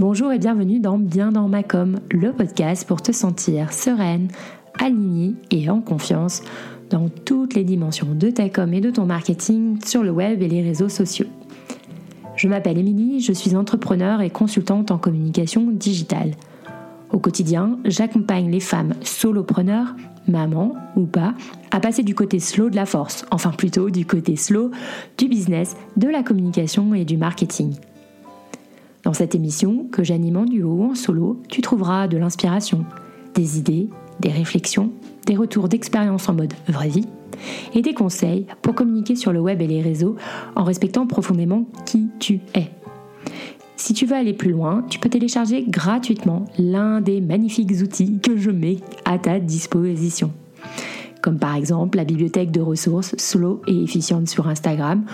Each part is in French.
Bonjour et bienvenue dans Bien dans ma com, le podcast pour te sentir sereine, alignée et en confiance dans toutes les dimensions de ta com et de ton marketing sur le web et les réseaux sociaux. Je m'appelle Émilie, je suis entrepreneur et consultante en communication digitale. Au quotidien, j'accompagne les femmes solopreneurs, mamans ou pas, à passer du côté slow de la force, enfin plutôt du côté slow du business, de la communication et du marketing. Dans cette émission, que j'anime en duo ou en solo, tu trouveras de l'inspiration, des idées, des réflexions, des retours d'expérience en mode vraie vie et des conseils pour communiquer sur le web et les réseaux en respectant profondément qui tu es. Si tu veux aller plus loin, tu peux télécharger gratuitement l'un des magnifiques outils que je mets à ta disposition. Comme par exemple la bibliothèque de ressources slow et efficiente sur Instagram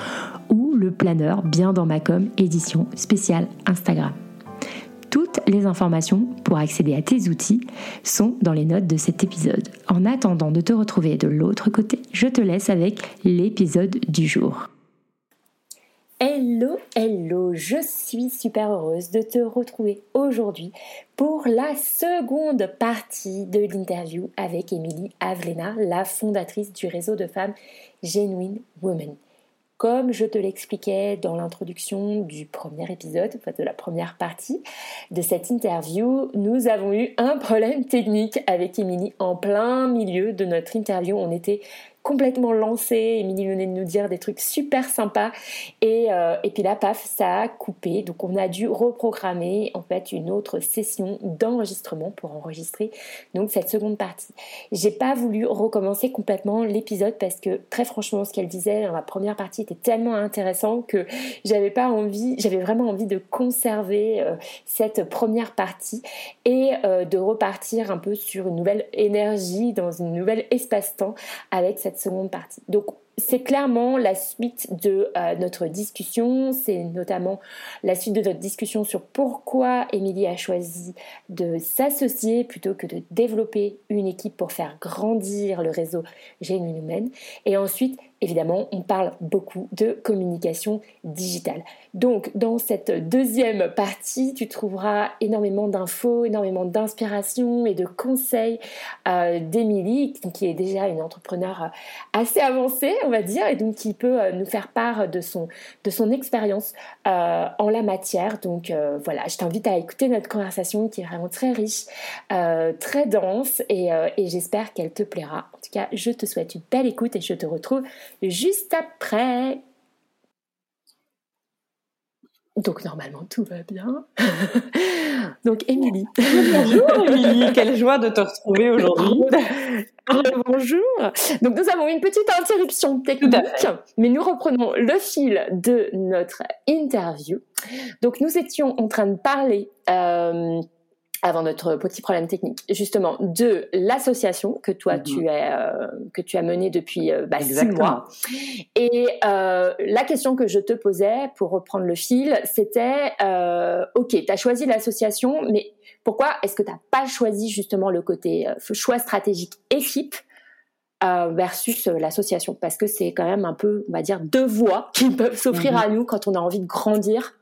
ou le planeur Bien dans ma com édition spéciale Instagram. Toutes les informations pour accéder à tes outils sont dans les notes de cet épisode. En attendant de te retrouver de l'autre côté, je te laisse avec l'épisode du jour. Hello, hello, je suis super heureuse de te retrouver aujourd'hui pour la seconde partie de l'interview avec Émilie Avlena, la fondatrice du réseau de femmes Genuine Women. Comme je te l'expliquais dans l'introduction du premier épisode, enfin de la première partie de cette interview, nous avons eu un problème technique avec Émilie en plein milieu de notre interview. On était complètement lancé. Émilie venait de nous dire des trucs super sympas. Et, euh, et puis là, paf, ça a coupé. Donc on a dû reprogrammer en fait une autre session d'enregistrement pour enregistrer donc cette seconde partie. J'ai pas voulu recommencer complètement l'épisode parce que très franchement, ce qu'elle disait dans la première partie était tellement intéressant que j'avais pas envie, j'avais vraiment envie de conserver euh, cette première partie et euh, de repartir un peu sur une nouvelle énergie dans une nouvelle espace-temps avec cette seconde partie. Donc c'est clairement la suite de euh, notre discussion, c'est notamment la suite de notre discussion sur pourquoi Émilie a choisi de s'associer plutôt que de développer une équipe pour faire grandir le réseau Humaine. Et ensuite, évidemment, on parle beaucoup de communication digitale. Donc, dans cette deuxième partie, tu trouveras énormément d'infos, énormément d'inspiration et de conseils euh, d'Émilie, qui est déjà une entrepreneur euh, assez avancée, on va dire, et donc qui peut euh, nous faire part de son, de son expérience en la matière. Donc, voilà, je t'invite à écouter notre conversation qui est vraiment très riche, très dense, et j'espère qu'elle te plaira. En tout cas, je te souhaite une belle écoute et je te retrouve juste après. Donc normalement tout va bien. Donc Émilie. Bonjour Émilie, quelle joie de te retrouver aujourd'hui. Bonjour. Donc nous avons une petite interruption technique, mais nous reprenons le fil de notre interview. Donc nous étions en train de parler euh, avant notre petit problème technique, justement de l'association que toi mhm. tu as euh, que tu as menée depuis euh, bah, six mois. Et euh, la question que je te posais pour reprendre le fil, c'était euh, ok, tu as choisi l'association, mais pourquoi est-ce que tu n'as pas choisi justement le côté choix stratégique équipe versus l'association? Parce que c'est quand même un peu, on va dire, deux voies qui peuvent s'offrir mhm. à nous quand on a envie de grandir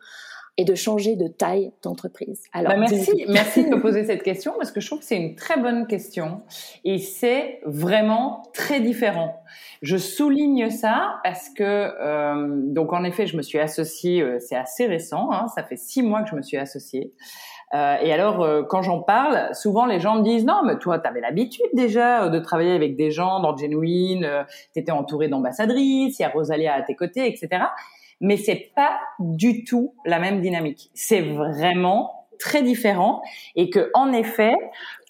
et de changer de taille d'entreprise. Alors, bah, merci, merci de me poser cette question parce que je trouve que c'est une très bonne question et c'est vraiment très différent. Je souligne ça parce que euh, donc en effet, je me suis associée, euh, c'est assez récent, hein, ça fait six mois que je me suis associée. Euh, et alors, euh, quand j'en parle, souvent les gens me disent non, mais toi, tu avais l'habitude déjà euh, de travailler avec des gens dans Genuine, euh, tu étais entourée d'ambassadrices, il y a Rosalia à tes côtés, etc mais c'est pas du tout la même dynamique. C'est vraiment très différent et que en effet,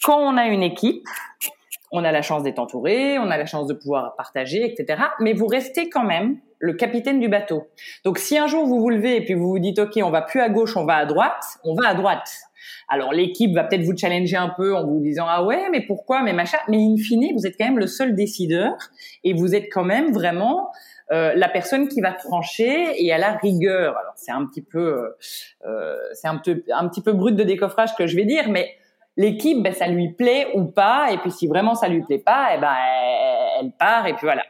quand on a une équipe, on a la chance d'être entouré, on a la chance de pouvoir partager, etc. Mais vous restez quand même le capitaine du bateau. Donc si un jour vous vous levez et puis vous vous dites ok, on va plus à gauche, on va à droite, on va à droite. Alors l'équipe va peut-être vous challenger un peu en vous disant ah ouais mais pourquoi mais machin mais in fine vous êtes quand même le seul décideur et vous êtes quand même vraiment euh, la personne qui va trancher et à la rigueur. Alors c'est un petit peu, euh, euh, c'est un, peu, un petit peu brut de décoffrage que je vais dire, mais l'équipe, ben, ça lui plaît ou pas. Et puis si vraiment ça lui plaît pas, eh ben elle, part et puis voilà.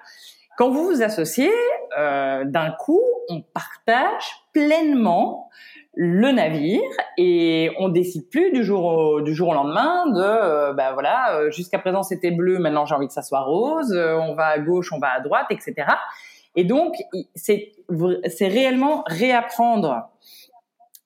Quand vous vous associez, d'un coup, on partage pleinement le navire et on décide plus du jour au, du jour au lendemain de euh, bah voilà euh, jusqu'à présent c'était bleu maintenant j'ai envie que ça soit rose euh, on va à gauche on va à droite etc et donc c'est réellement réapprendre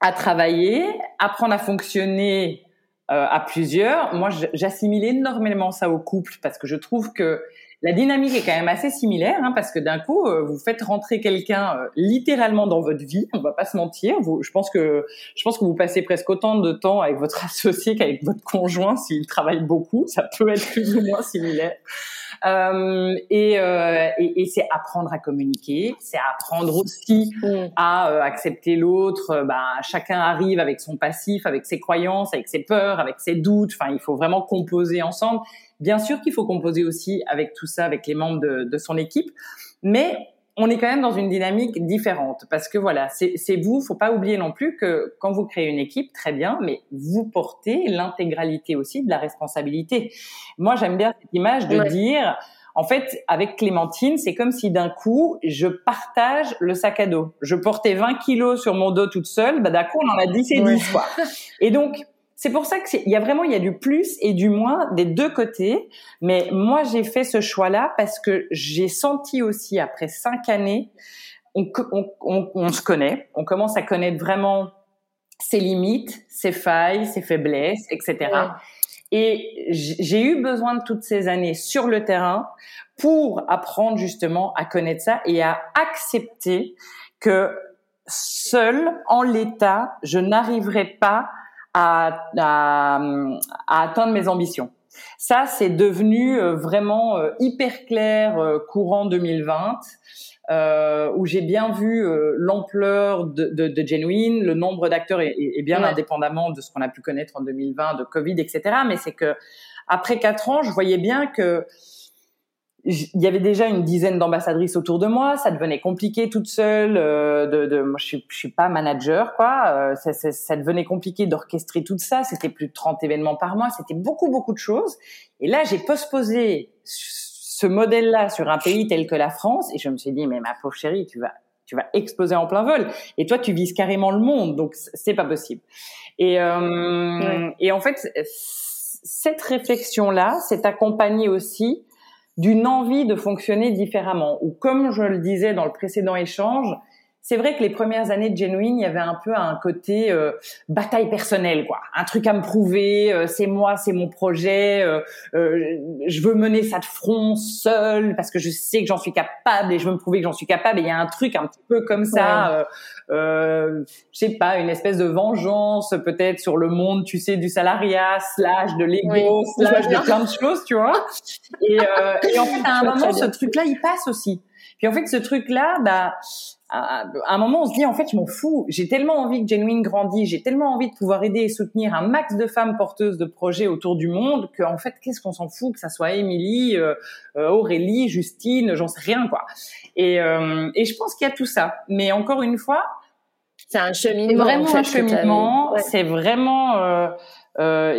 à travailler apprendre à fonctionner à plusieurs moi j'assimile énormément ça au couple parce que je trouve que la dynamique est quand même assez similaire, hein, parce que d'un coup, euh, vous faites rentrer quelqu'un euh, littéralement dans votre vie. On va pas se mentir. Vous, je pense que je pense que vous passez presque autant de temps avec votre associé qu'avec votre conjoint s'il travaille beaucoup. Ça peut être plus ou moins similaire. Euh, et, euh, et, et c'est apprendre à communiquer, c'est apprendre aussi mm. à euh, accepter l'autre. Bah, chacun arrive avec son passif, avec ses croyances, avec ses peurs, avec ses doutes. Enfin, il faut vraiment composer ensemble. Bien sûr qu'il faut composer aussi avec tout ça, avec les membres de, de son équipe, mais on est quand même dans une dynamique différente parce que voilà, c'est vous. Faut pas oublier non plus que quand vous créez une équipe, très bien, mais vous portez l'intégralité aussi de la responsabilité. Moi, j'aime bien cette image de dire. En fait, avec Clémentine, c'est comme si d'un coup, je partage le sac à dos. Je portais 20 kilos sur mon dos toute seule, bah d'un coup, on en a 10 et 10, quoi. Et donc, c'est pour ça qu'il y a vraiment il y a du plus et du moins des deux côtés. Mais moi j'ai fait ce choix-là parce que j'ai senti aussi après cinq années, on, on, on, se connaît, on commence à connaître vraiment ses limites, ses failles, ses faiblesses, etc. Et j'ai eu besoin de toutes ces années sur le terrain pour apprendre justement à connaître ça et à accepter que seul en l'état, je n'arriverai pas à, à, à atteindre mes ambitions. Ça, c'est devenu euh, vraiment euh, hyper clair euh, courant 2020, euh, où j'ai bien vu l'ampleur de, de, de, Genuine, le nombre d'acteurs est, bien indépendamment de ce qu'on a pu connaître en 2020, de Covid, etc. Mais c'est que après quatre ans, je voyais bien que il y avait déjà une dizaine d'ambassadrices autour de moi, ça devenait compliqué toute seule. Euh, de, de, moi, je suis, je suis pas manager, quoi. Euh, ça, ça, ça, devenait compliqué d'orchestrer tout ça. C'était plus de 30 événements par mois. C'était beaucoup, beaucoup de choses. Et là, j'ai postposé ce modèle-là sur un pays tel que la France, et je me suis dit, mais ma pauvre chérie, tu vas, tu vas exploser en plein vol. Et toi, tu vises carrément le monde, donc c'est pas possible. Et, euh, et en fait, cette réflexion-là s'est accompagnée aussi d'une envie de fonctionner différemment. Ou comme je le disais dans le précédent échange, c'est vrai que les premières années de Genuine, il y avait un peu un côté euh, bataille personnelle, quoi. Un truc à me prouver, euh, c'est moi, c'est mon projet, euh, je veux mener ça de front seul parce que je sais que j'en suis capable et je veux me prouver que j'en suis capable. Et il y a un truc un petit peu comme ça, euh, je sais pas, une espèce de vengeance peut-être sur le monde, tu sais, du salariat, slash de l'ego, slash de plein de choses, tu vois. Et, et en fait, à un moment, ce truc-là, il passe aussi. Puis en fait, ce truc-là, bah, à, un moment, on se dit en fait, je m'en fous. J'ai tellement envie que Genuine grandisse, j'ai tellement envie de pouvoir aider et soutenir un max de femmes porteuses de projets autour du monde que en fait, qu'est-ce qu'on s'en fout que ça soit Émilie, euh, euh, Aurélie, Justine, j'en sais rien quoi. Et, euh, et je pense qu'il y a tout ça. Mais encore une fois, c'est un cheminement. Vraiment un cheminement. C'est vraiment euh,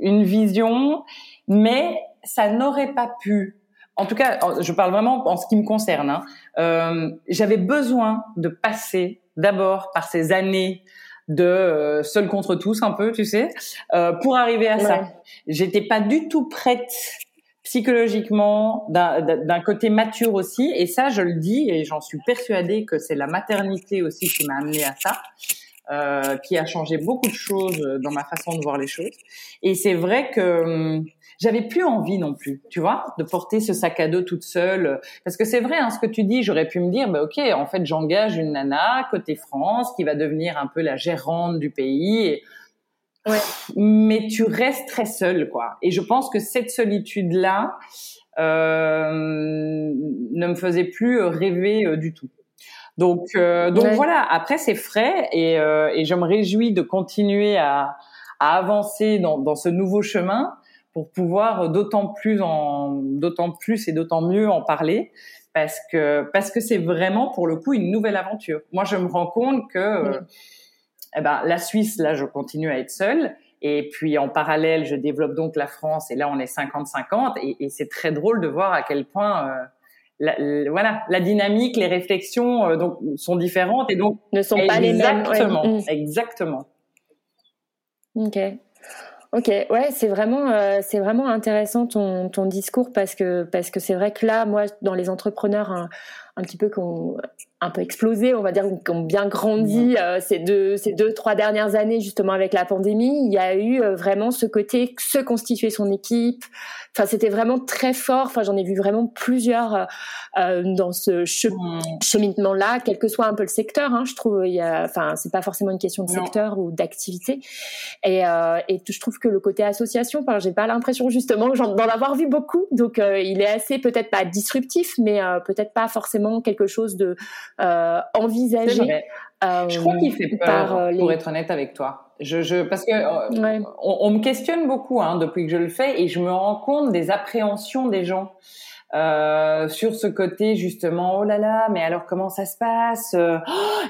une vision, mais ça n'aurait pas pu en tout cas, je parle vraiment en ce qui me concerne. Hein. Euh, J'avais besoin de passer d'abord par ces années de euh, seul contre tous, un peu, tu sais, euh, pour arriver à ça. J'étais pas du tout prête psychologiquement, d'un côté mature aussi, et ça, je le dis, et j'en suis persuadée que c'est la maternité aussi qui m'a amené à ça. Euh, qui a changé beaucoup de choses dans ma façon de voir les choses. Et c'est vrai que hum, j'avais plus envie non plus, tu vois, de porter ce sac à dos toute seule. Parce que c'est vrai, hein, ce que tu dis, j'aurais pu me dire, bah ok, en fait, j'engage une nana côté France qui va devenir un peu la gérante du pays. Ouais. Mais tu restes très seule, quoi. Et je pense que cette solitude-là euh, ne me faisait plus rêver euh, du tout. Donc, euh, donc voilà. Après, c'est frais et, euh, et je me réjouis de continuer à, à avancer dans, dans ce nouveau chemin pour pouvoir d'autant plus en d'autant plus et d'autant mieux en parler parce que parce que c'est vraiment pour le coup une nouvelle aventure. Moi, je me rends compte que euh, eh ben la Suisse là, je continue à être seule et puis en parallèle, je développe donc la France et là on est 50-50 et, et c'est très drôle de voir à quel point euh, la, voilà, la dynamique, les réflexions euh, donc sont différentes et donc ne sont pas les mêmes. Exactement, mm. exactement. Ok. Ok, ouais, c'est vraiment, euh, vraiment intéressant ton, ton discours parce que parce que c'est vrai que là, moi, dans les entrepreneurs un, un petit peu qu'on un peu explosé, on va dire, qui ont bien grandi euh, ces deux ces deux trois dernières années justement avec la pandémie, il y a eu euh, vraiment ce côté se constituer son équipe. Enfin, c'était vraiment très fort. Enfin, j'en ai vu vraiment plusieurs euh, dans ce cheminement-là, quel que soit un peu le secteur. Hein, je trouve, il y a, enfin, c'est pas forcément une question de secteur ou d'activité. Et, et je trouve que le côté association, enfin, j'ai pas l'impression justement d'en avoir vu beaucoup. Donc, il est assez peut-être pas disruptif, mais peut-être pas forcément quelque chose de euh, envisagé. Euh, je crois qu'il fait peur, euh, pour être honnête avec toi. Je, je parce que on, on, me questionne beaucoup hein, depuis que je le fais et je me rends compte des appréhensions des gens. Euh, sur ce côté justement oh là là mais alors comment ça se passe oh,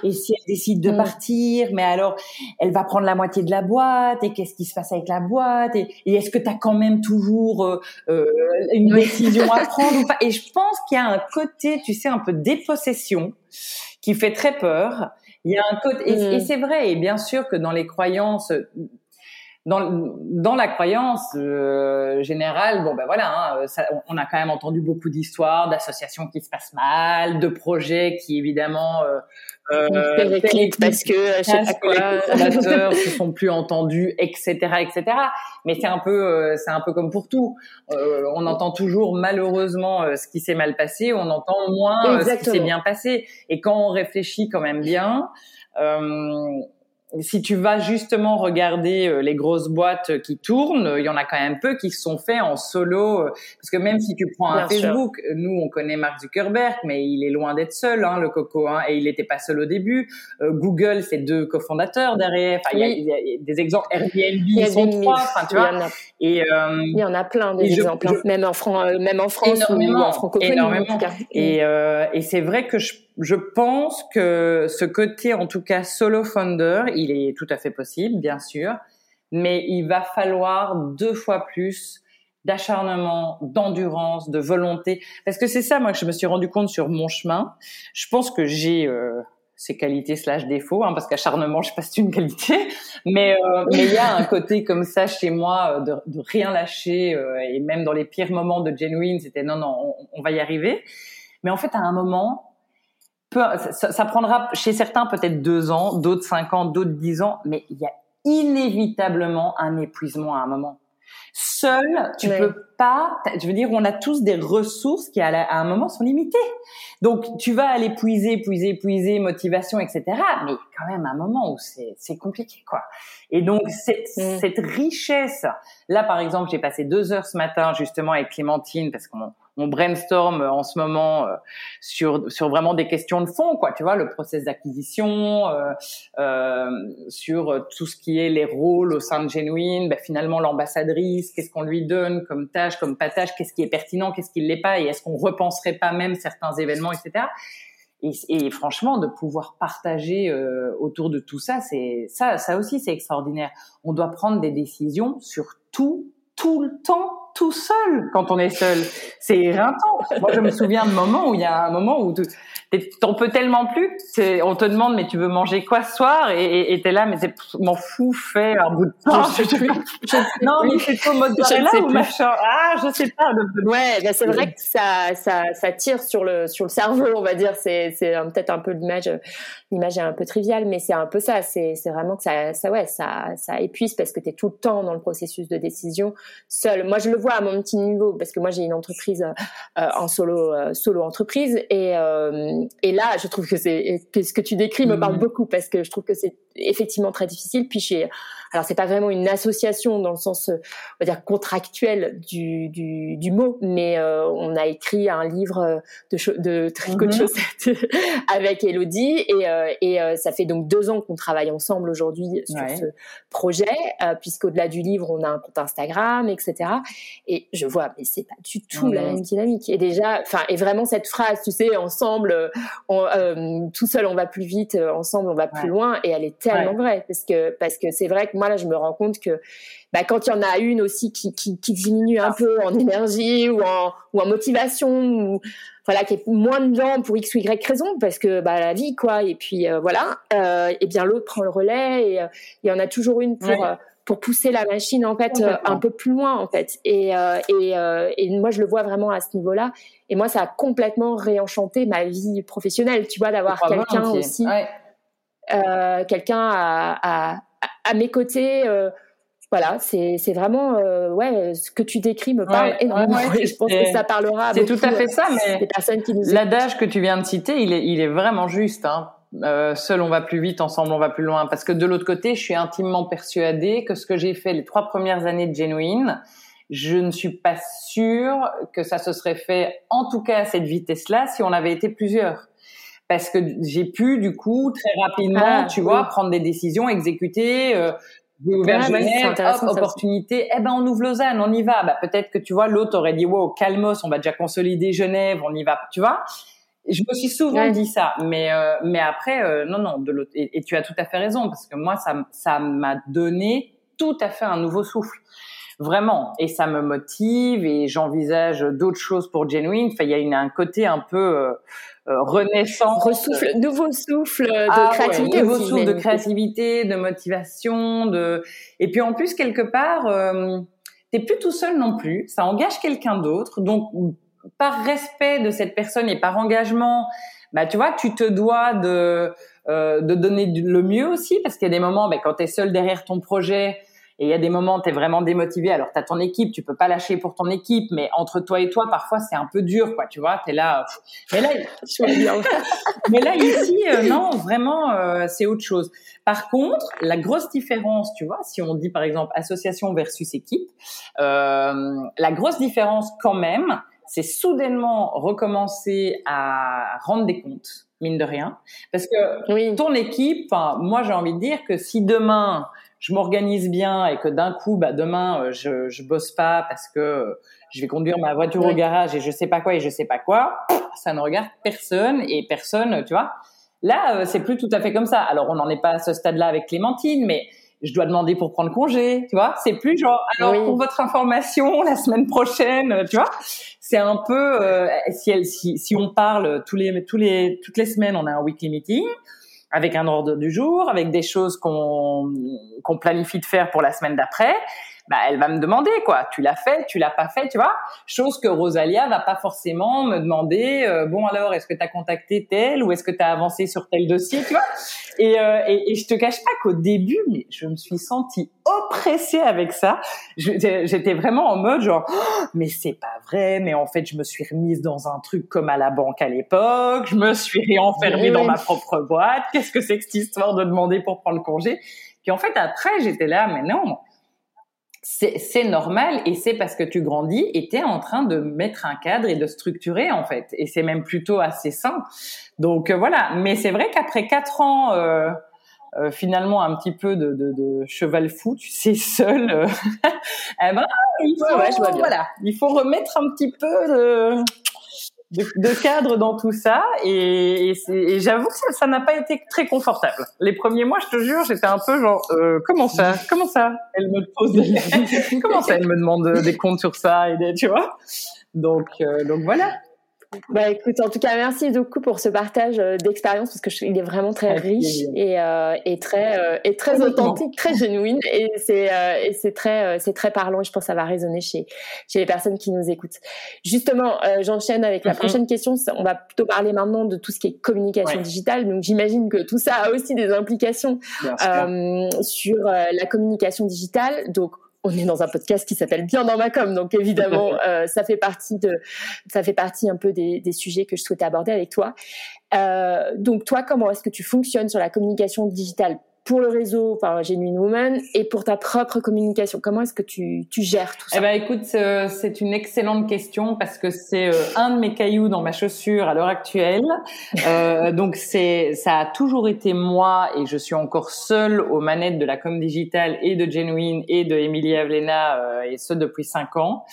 et si elle décide de mm. partir mais alors elle va prendre la moitié de la boîte et qu'est-ce qui se passe avec la boîte et, et est-ce que tu as quand même toujours euh, euh, une décision à prendre ou pas? Et je pense qu'il y a un côté tu sais un peu dépossession qui fait très peur il y a un côté et, et mm. c'est vrai et bien sûr que dans les croyances dans, dans la croyance euh, générale, bon ben voilà, hein, ça, on a quand même entendu beaucoup d'histoires d'associations qui se passent mal, de projets qui évidemment euh, euh parce que euh, je sais pas les se sont plus entendus, etc., etc. Mais c'est un peu, euh, c'est un peu comme pour tout. on entend toujours malheureusement ce qui s'est mal passé, on entend moins ce qui s'est bien passé. Et quand on réfléchit quand même bien. Euh, si tu vas justement regarder euh, les grosses boîtes qui tournent, il y en a quand même peu qui sont faits en solo. Euh, parce que même si tu prends un Facebook, nous on connaît Mark Zuckerberg, mais il est loin d'être seul, hein, le coco, hein, et il n'était pas seul au début. Euh, Google, c'est deux cofondateurs derrière. Enfin, il, y a, des exemples. Airbnb, ils sont trois. Enfin, tu vois. Et il y en a plein des exemples, hein. même en, même en France ou en. Énormément. En tout cas. Et, et c'est vrai que je je pense que ce côté, en tout cas solo founder, il est tout à fait possible, bien sûr, mais il va falloir deux fois plus d'acharnement, d'endurance, de volonté, parce que c'est ça, moi, que je me suis rendu compte sur mon chemin. Je pense que j'ai euh, ces qualités slash défauts, hein, parce qu'acharnement, je sais pas si c'est une qualité, mais euh, mais il y a un côté comme ça chez moi euh, de, rien lâcher, euh, et même dans les pires moments de genuine, c'était non non, on, on va y arriver. Mais en fait, à un moment, ça, prendra chez certains peut-être deux ans, d'autres cinq ans, d'autres dix ans, mais il y a inévitablement un épuisement à un moment. Seul, tu peux pas. Je veux dire, on a tous des ressources qui à, un moment sont limitées. Donc, tu vas aller puiser, puiser, puiser, motivation, etc. Mais quand même, à un moment où c'est compliqué, quoi. Et donc, cette, mm. cette richesse. Là, par exemple, j'ai passé deux heures ce matin justement avec Clémentine parce qu'on on brainstorm en ce moment euh, sur sur vraiment des questions de fond, quoi. Tu vois, le process d'acquisition, euh, euh, sur tout ce qui est les rôles au sein de Genuine. Ben, finalement, l'ambassadrice, qu'est-ce qu'on lui donne comme tâche, comme pas tâche, qu'est-ce qui est pertinent, qu'est-ce qui l'est pas, et est-ce qu'on repenserait pas même certains événements, etc. Et, et, franchement, de pouvoir partager euh, autour de tout ça, c'est ça, ça aussi, c'est extraordinaire. On doit prendre des décisions sur tout, tout le temps tout seul quand on est seul. C'est éreintant. Moi, je me souviens de moments où il y a un moment où t'en peux tellement plus. On te demande, mais tu veux manger quoi ce soir? Et t'es là, mais c'est m'en fou, fait un bout de temps. non, mais c'est trop mozzarella ou machin Ah, je sais pas. Ouais, ben c'est vrai que ça, ça, ça tire sur le sur le cerveau, on va dire. C'est c'est peut-être un peu l'image, l'image est un peu triviale, mais c'est un peu ça. C'est vraiment que ça, ça ouais, ça ça épuise parce que t'es tout le temps dans le processus de décision seul. Moi, je le vois à mon petit niveau parce que moi j'ai une entreprise euh, en solo euh, solo entreprise et euh, et là je trouve que c'est que ce que tu décris me parle mmh. beaucoup parce que je trouve que c'est effectivement très difficile puis chez alors c'est pas vraiment une association dans le sens on va dire contractuel du, du, du mot mais on a écrit un livre de, de tricot de mmh. chaussettes avec Elodie et, et ça fait donc deux ans qu'on travaille ensemble aujourd'hui sur ce projet puisqu'au-delà du livre on a un compte Instagram etc et je vois, mais c'est pas du tout la même dynamique. Et déjà, enfin, et vraiment cette phrase, tu sais, ensemble, on, euh, tout seul on va plus vite, euh, ensemble on va plus loin, et elle est tellement vraie parce que parce que c'est vrai que moi là je me rends compte que bah, quand il y en a une aussi qui, qui, qui diminue un peu en énergie ou en, ou en motivation ou voilà, qui est moins dedans pour x ou y raison, parce que bah, la vie, quoi. Et puis euh, voilà. Euh, et bien l'autre prend le relais et il y en a toujours une pour pour pousser la machine en fait un peu plus loin en fait. Et et, et moi je le vois vraiment à ce niveau-là. Et moi ça a complètement réenchanté ma vie professionnelle, tu vois, d'avoir quelqu'un aussi, quelqu'un à, à, à mes côtés voilà, c'est vraiment euh, ouais ce que tu décris me parle énormément. je pense que ça parlera. C'est tout à fait ça, euh, mais personnes qui l'adage que tu viens de citer, il est il est vraiment juste. Hein. Euh, seul on va plus vite, ensemble on va plus loin. Parce que de l'autre côté, je suis intimement persuadée que ce que j'ai fait les trois premières années de Genuine, je ne suis pas sûre que ça se serait fait, en tout cas à cette vitesse-là, si on avait été plusieurs parce que j'ai pu du coup très rapidement, ah, tu vois, prendre des décisions, exécuter, euh, j'ai ouvert Genève, hop, opportunité, eh ben on ouvre Lausanne, on y va. Bah peut-être que tu vois l'autre aurait dit wow, calmos, on va déjà consolider Genève, on y va, tu vois. Je me suis souvent dit ça, mais euh, mais après euh, non non de l'autre et, tu as tout à fait raison parce que moi ça ça m'a donné tout à fait un nouveau souffle vraiment et ça me motive et j'envisage d'autres choses pour Genuine. Enfin il y a une, un côté un peu euh, renaissance, Ressouffle, nouveau souffle de ah créativité, nouveau souffle de créativité, de motivation, de et puis en plus quelque part, euh, t'es plus tout seul non plus. Ça engage quelqu'un d'autre, donc par respect de cette personne et par engagement, bah tu vois, tu te dois de euh, de donner le mieux aussi parce qu'il y a des moments, bah, quand tu es seul derrière ton projet, et il y a des moments, tu es vraiment démotivé. Alors, tu as ton équipe, tu peux pas lâcher pour ton équipe, mais entre toi et toi, parfois, c'est un peu dur, quoi. Tu vois, tu es là. Mais là, mais là ici, euh, non, vraiment, euh, c'est autre chose. Par contre, la grosse différence, tu vois, si on dit par exemple association versus équipe, euh, la grosse différence quand même, c'est soudainement recommencer à rendre des comptes, mine de rien, parce que ton équipe, moi j'ai envie de dire que si demain je m'organise bien et que d'un coup, bah, demain, euh, je, je bosse pas parce que je vais conduire ma voiture au garage et je sais pas quoi et je sais pas quoi, ça ne regarde personne et personne, tu vois. Là, euh, c'est plus tout à fait comme ça. Alors, on n'en est pas à ce stade-là avec Clémentine, mais je dois demander pour prendre congé, tu vois. C'est plus genre, alors pour votre information, la semaine prochaine, tu vois. C'est un peu, euh, si, elle, si, si on parle tous les, tous les, toutes les semaines, on a un weekly meeting avec un ordre du jour, avec des choses qu'on qu'on planifie de faire pour la semaine d'après bah, elle va me demander quoi. Tu l'as fait, tu l'as pas fait, tu vois. Chose que Rosalia va pas forcément me demander. Euh, bon alors, est-ce que tu as contacté tel ou est-ce que tu as avancé sur tel dossier, tu vois et, euh, et, et, je te cache pas qu'au début, mais je me suis sentie oppressée avec ça. J'étais vraiment en mode genre, oh, mais c'est pas vrai. Mais en fait, je me suis remise dans un truc comme à la banque à l'époque. Je me suis réenfermée dans ma propre boîte. Qu'est-ce que c'est que cette histoire de demander pour prendre congé? Puis en fait, après, j'étais là, mais non c'est normal et c'est parce que tu grandis et tu es en train de mettre un cadre et de structurer en fait. Et c'est même plutôt assez sain. Donc euh, voilà, mais c'est vrai qu'après quatre ans, euh, euh, finalement un petit peu de, de, de, cheval fou, tu sais, seul, eh ben, il faut, voilà, il faut remettre un petit peu de de, cadre dans tout ça et, et, j'avoue que ça n'a pas été très confortable. Les premiers mois, je te jure, j'étais un peu genre euh, comment ça, comment ça? Elle me pose, des... comment ça Elle me demande des comptes sur ça et des, tu vois? Donc euh, donc voilà. Bah écoute, en tout cas, merci beaucoup pour ce partage euh, d'expérience parce que il est vraiment très riche et, euh, et très euh, et très authentique, très genuine et c'est euh, et c'est très c'est très parlant et je pense que ça va résonner chez chez les personnes qui nous écoutent. Justement, j'enchaîne avec la mm-hmm. prochaine question. On va plutôt parler maintenant de tout ce qui est communication digitale. Donc j'imagine que tout ça a aussi des implications sur la communication digitale. Donc on est dans un podcast qui s'appelle Bien dans ma com, donc évidemment, euh, ça fait partie de, ça fait partie un peu des, des sujets que je souhaitais aborder avec toi. Euh, donc toi, comment est-ce que tu fonctionnes sur la communication digitale pour le réseau, enfin Genuine Woman, et pour ta propre communication Comment est-ce que tu, tu gères tout ça? Eh ben, écoute, euh, c'est une excellente question parce que c'est euh, un de mes cailloux dans ma chaussure à l'heure actuelle. Euh, donc c'est, ça a toujours été moi et je suis encore seule aux manettes de la com digitale et de Genuine et de Emilie Avlena et ce depuis cinq ans.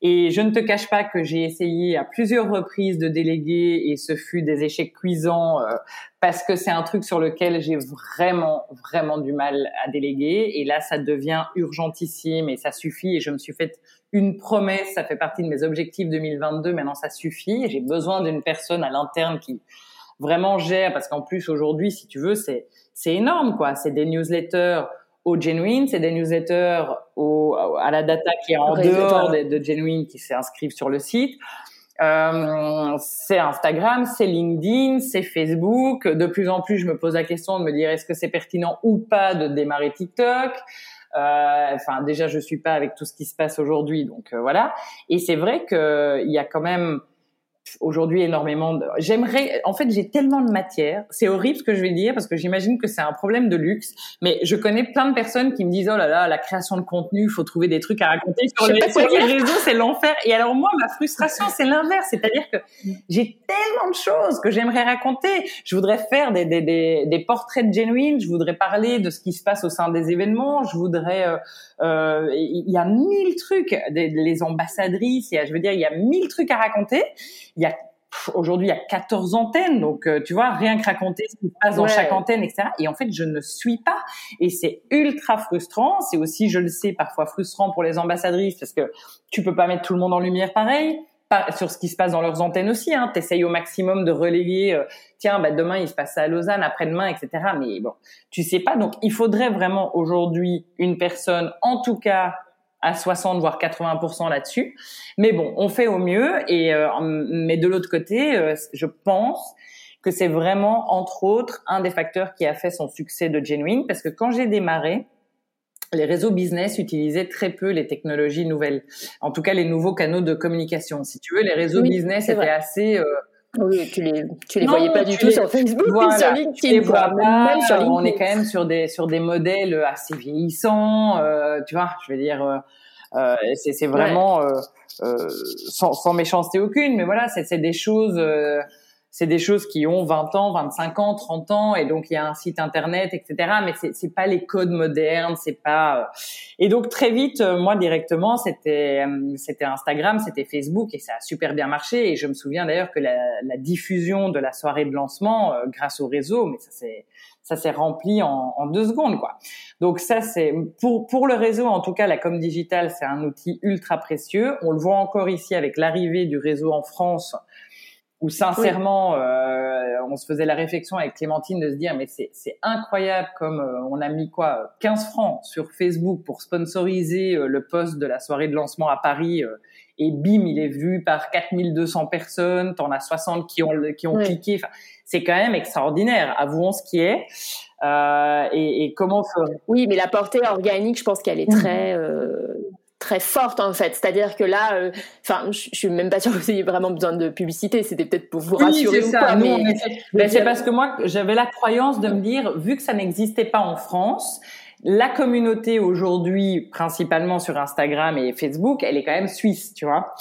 Et je ne te cache pas que j'ai essayé à plusieurs reprises de déléguer et ce fut des échecs cuisants euh, parce que c'est un truc sur lequel j'ai vraiment, vraiment du mal à déléguer. Et là, ça devient urgentissime et ça suffit. Et je me suis fait une promesse, ça fait partie de mes objectifs 2022. Maintenant, ça suffit. J'ai besoin d'une personne à l'interne qui vraiment gère parce qu'en plus aujourd'hui, si tu veux, c'est c'est énorme quoi. C'est des newsletters au Genuine, c'est des newsletters au, à la data qui est en dehors de, de, Genuine qui s'inscrivent sur le site. Euh, c'est Instagram, c'est LinkedIn, c'est Facebook. De plus en plus, je me pose la question de me dire est-ce que c'est pertinent ou pas de démarrer TikTok? Euh, enfin, déjà, je suis pas avec tout ce qui se passe aujourd'hui, donc euh, voilà. Et c'est vrai qu'il y a quand même aujourd'hui énormément de... J'aimerais, en fait, j'ai tellement de matière. C'est horrible ce que je vais dire parce que j'imagine que c'est un problème de luxe. Mais je connais plein de personnes qui me disent, oh là là, la création de contenu, il faut trouver des trucs à raconter sur les, réseaux, c'est l'enfer. Et alors moi, ma frustration, c'est l'inverse. C'est-à-dire que j'ai tellement de choses que j'aimerais raconter. Je voudrais faire des, des, des, des portraits de genuine. Je voudrais parler de ce qui se passe au sein des événements. Je voudrais, euh, euh il y a mille trucs, des, les ambassadrices. Il y a, je veux dire, il y a mille trucs à raconter il y a aujourd'hui il y a 14 antennes, donc euh, tu vois rien que raconter ce qui se passe dans chaque antenne, etc. Et en fait je ne suis pas, et c'est ultra frustrant. C'est aussi, je le sais, parfois frustrant pour les ambassadrices parce que tu peux pas mettre tout le monde en lumière pareil. Pas sur ce qui se passe dans leurs antennes aussi. Hein. T'essayes au maximum de relayer. Euh, tiens, bah, demain il se passe ça à Lausanne, après-demain, etc. Mais bon, tu sais pas. Donc il faudrait vraiment aujourd'hui une personne, en tout cas à 60 voire 80% là-dessus. Mais bon, on fait au mieux. Et euh, mais de l'autre côté, euh, je pense que c'est vraiment entre autres un des facteurs qui a fait son succès de Genuine parce que quand j'ai démarré, les réseaux business utilisaient très peu les technologies nouvelles. En tout cas, les nouveaux canaux de communication. Si tu veux, les réseaux business étaient assez euh, oui, tu les, tu les voyais pas du tout sur Facebook, sur LinkedIn, même sur LinkedIn. On est quand même sur des sur des modèles assez vieillissants, euh, tu vois. Je veux dire, euh, euh c'est c'est vraiment euh, euh, sans, sans méchanceté aucune, mais voilà, c'est c'est des choses c'est des choses qui ont 20 ans, 25 ans, 30 ans, et donc il y a un site internet, etc. Mais c'est, c'est pas les codes modernes, c'est pas. Euh. Et donc très vite, euh, moi directement, c'était euh, c'était Instagram, c'était Facebook, et ça a super bien marché. Et je me souviens d'ailleurs que la, la diffusion de la soirée de lancement, grâce au réseau, mais ça s'est ça s'est rempli en, deux secondes, quoi. Donc ça, c'est pour pour le réseau, en tout cas, la com digital, c'est un outil ultra précieux. On le voit encore ici avec l'arrivée du réseau en France où sincèrement, euh, on se faisait la réflexion avec Clémentine de se dire, mais c'est incroyable comme euh, on a mis quoi 15 francs sur Facebook pour sponsoriser euh, le poste de la soirée de lancement à Paris, euh, et bim, il est vu par 4200 personnes, t'en as 60 qui ont, qui ont cliqué. Enfin, c'est quand même extraordinaire, avouons ce qui est. Et, et, comment Oui, mais la portée organique, je pense qu'elle est très très forte en fait. C'est-à-dire que là, euh, enfin, je, suis même pas sûre que vous ayez vraiment besoin de publicité. C'était peut-être pour vous rassurer ou quoi. Mais, c'est parce que moi, j'avais la croyance de me dire, vu que ça n'existait pas en France, la communauté aujourd'hui, principalement sur Instagram et Facebook, elle est quand même suisse, tu vois.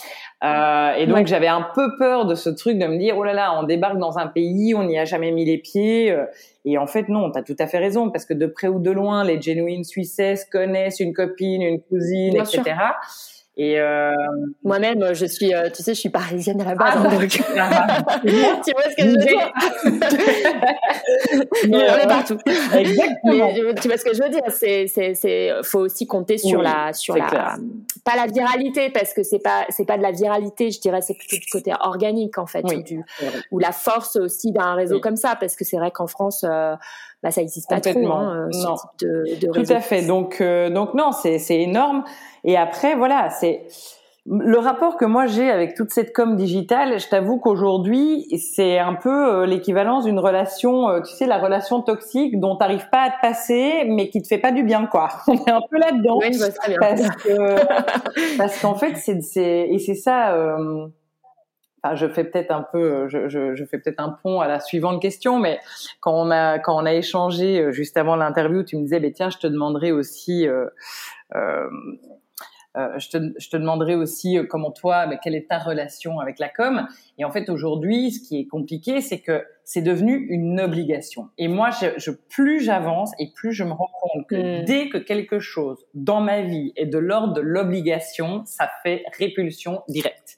Euh, et donc j'avais un peu peur de ce truc de me dire oh là là, on débarque dans un pays, on n'y a jamais mis les pieds. Euh, et en fait non, tu as tout à fait raison parce que de près ou de loin, les genuines suissesses connaissent une copine, une cousine, etc. Et euh... moi-même, je suis, euh, tu sais, je suis parisienne à la base, ah, donc... tu vois ce que je veux dire? Mais, On est partout. Exactement. Mais, tu vois ce que je veux dire? C'est, c'est, c'est, faut aussi compter sur la, sur la, pas la viralité parce que c'est pas, c'est pas de la viralité, je dirais, c'est plutôt du côté organique en fait, ou, du, ou la force aussi d'un réseau comme ça, parce que c'est vrai qu'en France. Euh, bah, ça n'existe pas trop, hein, ce type de, de réseau. Tout à fait. Donc, euh, donc non, c'est, c'est énorme. Et après, voilà, c'est le rapport que moi j'ai avec toute cette com digitale. Je t'avoue qu'aujourd'hui, c'est un peu euh, l'équivalence d'une relation, euh, tu sais, la relation toxique dont t'arrives pas à te passer, mais qui te fait pas du bien, quoi. On est un peu là-dedans. Oui, bah. Parce que, parce qu'en fait, c'est, c'est, et c'est ça. Euh, Enfin, je fais peut-être un peu, je, je, je fais peut-être un pont à la suivante question, mais quand on a quand on a échangé juste avant l'interview, tu me disais, ben tiens, je te demanderai aussi euh, euh, euh, je, te, je te demanderai aussi comment toi, quelle est ta relation avec la com? Et en fait, aujourd'hui, ce qui est compliqué, c'est que c'est devenu une obligation. Et moi, je, je plus j'avance et plus je me rends compte que mm. dès que quelque chose dans ma vie est de l'ordre de l'obligation, ça fait répulsion directe.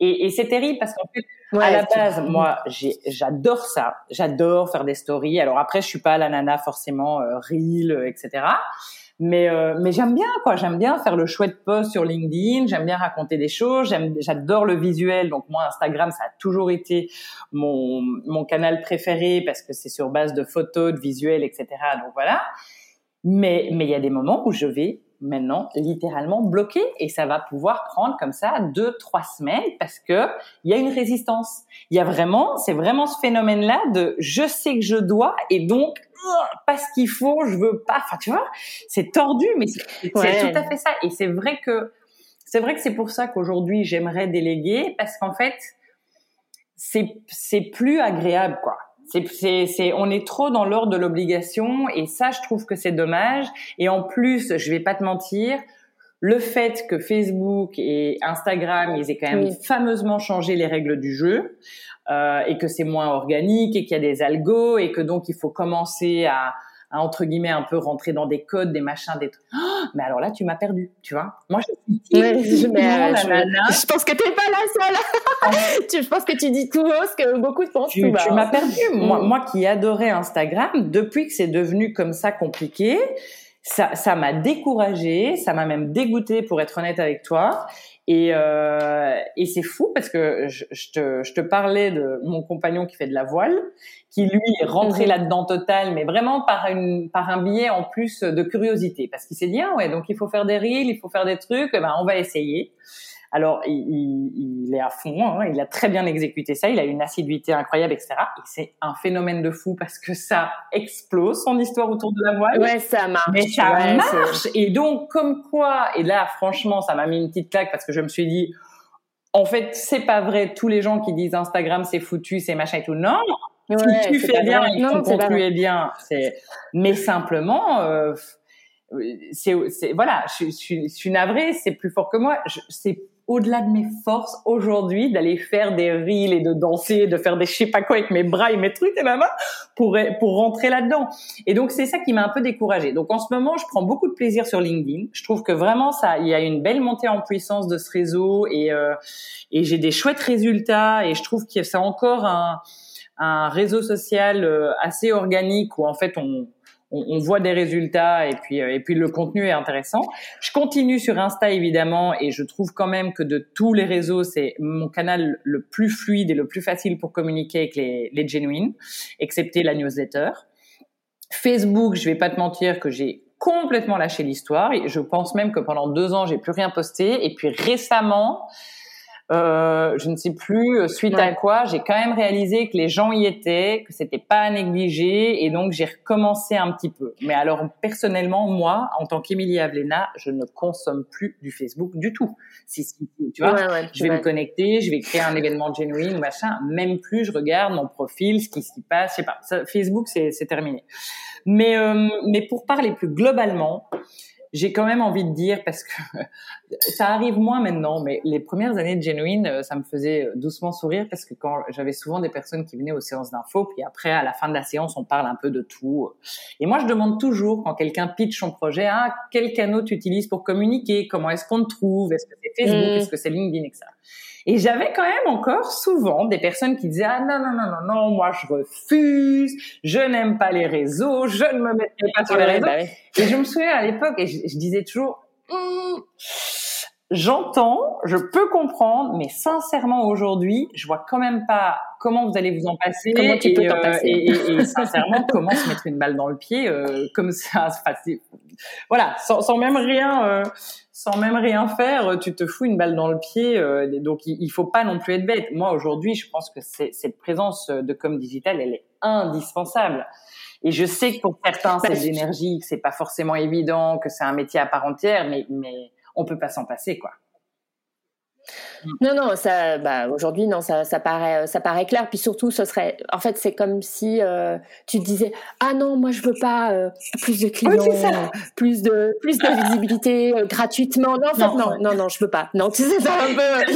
Et, et c'est terrible parce qu'en fait, à la base, moi, j'adore ça. J'adore faire des stories. Alors après, je suis pas la nana forcément euh, reel, euh, etc. Mais euh, mais j'aime bien quoi. J'aime bien faire le chouette post sur LinkedIn. J'aime bien raconter des choses. J'adore le visuel. Donc moi, Instagram, ça a toujours été mon mon canal préféré parce que c'est sur base de photos, de visuels, etc. Donc voilà. Mais mais il y a des moments où je vais maintenant littéralement bloqué et ça va pouvoir prendre comme ça deux trois semaines parce que il y a une résistance. Il y a vraiment c'est vraiment ce phénomène là de je sais que je dois et donc parce qu'il faut je veux pas. Enfin tu vois c'est tordu mais c'est tout à fait ça et c'est vrai que c'est vrai que c'est pour ça qu'aujourd'hui j'aimerais déléguer parce qu'en fait c'est c'est plus agréable quoi c'est, c'est, on est trop dans l'ordre de l'obligation et ça, je trouve que c'est dommage. Et en plus, je vais pas te mentir, le fait que Facebook et Instagram, ils aient quand même fameusement changé les règles du jeu euh, et que c'est moins organique et qu'il y a des algos et que donc il faut commencer à à entre guillemets un peu rentrer dans des codes, des machins, des trucs. Oh, mais alors là, tu m'as perdu, tu vois. Moi, je suis je, mais, je, pense que t'es pas la seule. tu, je pense que tu dis tout haut ce que beaucoup pensent. Tu, tu m'as perdu. Moi, mm. moi qui adorais Instagram, depuis que c'est devenu comme ça compliqué, ça, ça m'a découragé, ça m'a même dégoûté pour être honnête avec toi. Et, euh, et c'est fou parce que je, je, te, je te parlais de mon compagnon qui fait de la voile, qui lui est rentré mhm. là-dedans total, mais vraiment par une par un biais en plus de curiosité, parce qu'il s'est dit ah ouais donc il faut faire des reels, il faut faire des trucs, eh ben on va essayer. Alors, il, il, est à fond, hein, il a très bien exécuté ça, il a une assiduité incroyable, etc. Et c'est un phénomène de fou parce que ça explose son histoire autour de la voile. Ouais, ça marche. Mais ça marche. Et donc, comme quoi, et là, franchement, ça m'a mis une petite claque parce que je me suis dit, en fait, c'est pas vrai, tous les gens qui disent Instagram, c'est foutu, c'est machin et tout. Non, si tu fais bien et que ton contenu est bien, c'est, mais simplement, euh, c'est, voilà, je, je, je, suis navrée, c'est plus fort que moi. C'est au-delà de mes forces aujourd'hui d'aller faire des reels et de danser, de faire des je sais pas quoi avec mes bras et mes trucs et ma main pour pour rentrer là-dedans. Et donc c'est ça qui m'a un peu découragée. Donc en ce moment, je prends beaucoup de plaisir sur LinkedIn. Je trouve que vraiment ça, il y a une belle montée en puissance de ce réseau et euh, et j'ai des chouettes résultats et je trouve que c'est encore un un réseau social euh, assez organique où en fait on on, voit des résultats et puis euh, et puis le contenu est intéressant. Je continue sur Insta évidemment et je trouve quand même que de tous les réseaux c'est mon canal le plus fluide et le plus facile pour communiquer avec les, les genuines, excepté la newsletter. Facebook, je vais pas te mentir que j'ai complètement lâché l'histoire et je pense même que pendant deux ans j'ai plus rien posté et puis récemment euh, je ne sais plus euh, suite à quoi, j'ai quand même réalisé que les gens y étaient, que c'était pas à négliger, et donc j'ai recommencé un petit peu. Mais alors personnellement, moi, en tant qu'Emilie Avlena, je ne consomme plus du Facebook du tout. Si, tu vois, je vais me connecter, je vais créer un événement genuine ou machin, même plus je regarde mon profil, ce qui s'y passe, je sais pas. Facebook, c'est terminé. Mais euh, mais pour parler plus globalement j'ai quand même envie de dire parce que ça arrive moins maintenant, mais les premières années de Genuine, euh, ça me faisait euh, doucement sourire parce que quand j'avais souvent des personnes qui venaient aux séances d'info, puis après à la fin de la séance, on parle un peu de tout. Et moi, je demande toujours quand quelqu'un pitch son projet, ah quel canot tu utilises pour communiquer, comment est-ce qu'on te trouve, est-ce que c'est Facebook, mmh. est-ce que c'est LinkedIn, etc. Et j'avais quand même encore souvent des personnes qui disaient ah non non non non non moi je refuse, je n'aime pas les réseaux, je ne me mettrai pas sur les réseaux. Bah et je me souviens à l'époque et je, disais toujours j'entends, je peux comprendre, mais sincèrement aujourd'hui je vois quand même pas comment vous allez vous en passer. Comment tu peux t'en euh, passer et, et, sincèrement comment se mettre une balle dans le pied euh, comme ça passer. Voilà sans, sans même rien. Euh, sans même rien faire, euh, tu te fous une balle dans le pied. Euh, donc, il, il faut pas non plus être bête. Moi, aujourd'hui, je pense que cette présence de com digital, elle est indispensable. Et je sais que pour certains, c'est de l'énergie, que c'est pas forcément évident, que c'est un métier à part entière, mais, mais on peut pas s'en passer, quoi. Non, non, ça, bah, aujourd'hui, non, ça, ça paraît, ça paraît clair. Puis surtout, ce serait, en fait, c'est comme si euh, tu disais, ah non, moi, je veux pas euh, plus de clients, plus de, plus de visibilité euh, gratuitement. Non, en fait, non, non, non, je veux pas. Non, tu sais, c'est un peu,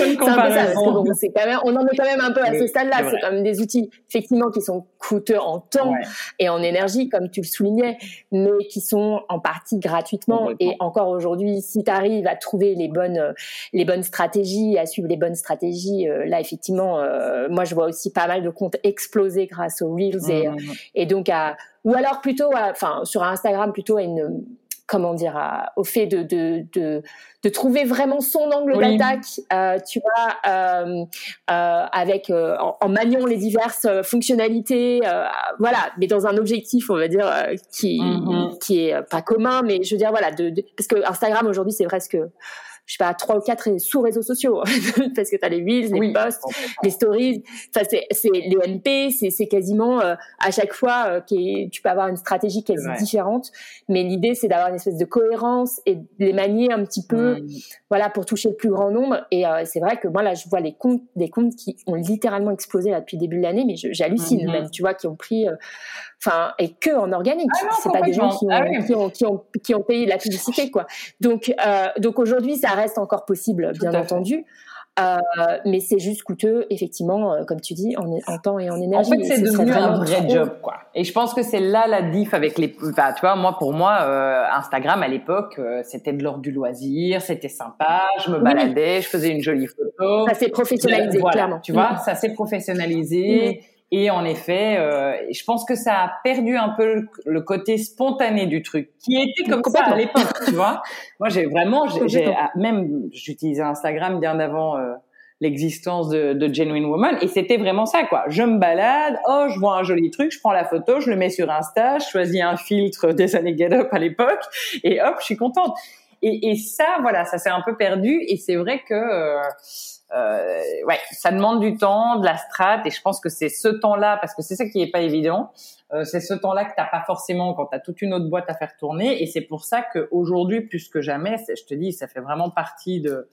bon, c'est quand même, on en est quand même un peu à ce stade-là. C'est comme des outils, effectivement, qui sont coûteux en temps et en énergie, comme tu le soulignais, mais qui sont en partie gratuitement. Et encore aujourd'hui, si tu arrives à trouver les bonnes, les bonnes stratégies, à les bonnes stratégies, euh, là effectivement, euh, moi je vois aussi pas mal de comptes exploser grâce aux reels et, mmh, et donc à ou alors plutôt, enfin sur Instagram plutôt à une comment dire, au fait de, de, de, de, trouver vraiment son angle d'attaque, euh, tu vois, euh, euh, avec en, en, maniant les diverses fonctionnalités, voilà, mais dans un objectif, on va dire, qui qui est pas commun, mais je veux dire, voilà, de, parce que Instagram aujourd'hui, c'est presque je sais pas, trois ou quatre sous-réseaux sociaux, parce que tu as les reels, les posts, les stories, enfin, c'est, c'est les MP, c'est, c'est quasiment euh, à chaque fois euh, qui tu peux avoir une stratégie qui est différente, mais l'idée c'est d'avoir une espèce de cohérence et de les manier un petit peu, voilà, pour toucher le plus grand nombre. Et euh, c'est vrai que moi là, je vois les comptes, des comptes qui ont littéralement explosé là depuis le début de l'année, mais j'hallucine mhm. même, tu vois, qui ont pris enfin et que en organique. Ah c'est pas des gens qui ont, ah qui ont, qui, ont, qui, ont, payé la publicité quoi. Donc euh, donc aujourd'hui ça reste encore possible bien entendu. Euh, mais c'est juste coûteux, effectivement, euh, comme tu dis, en, en, temps et en énergie. En fait, c'est devenu un vrai job, quoi. Et je pense que c'est là la diff avec les. Bah, tu vois, moi, pour moi, euh, Instagram à l'époque, euh, c'était de l'ordre du loisir, c'était sympa, je me baladais, je faisais une jolie photo. Ça s'est professionnalisé, clairement. Tu vois, ça s'est professionnalisé. Et en effet, euh, je pense que ça a perdu un peu le, côté spontané du truc, qui était comme ça à l'époque, tu vois. Moi, j'ai vraiment, j'ai ah, même, j'utilisais Instagram bien avant euh, l'existence de, de, Genuine Woman, et c'était vraiment ça, quoi. Je me balade, oh, je vois un joli truc, je prends la photo, je le mets sur Insta, je choisis un filtre des années Get Up à l'époque, et hop, je suis contente. Et, et ça, voilà, ça s'est un peu perdu, et c'est vrai que euh, euh, ouais, ça demande du temps, de la strat, et je pense que c'est ce temps-là, parce que c'est ça qui est pas évident, euh, c'est ce temps-là que t'as pas forcément quand t'as toute une autre boîte à faire tourner, et c'est pour ça qu'aujourd'hui, plus que jamais, je te dis, ça fait vraiment partie de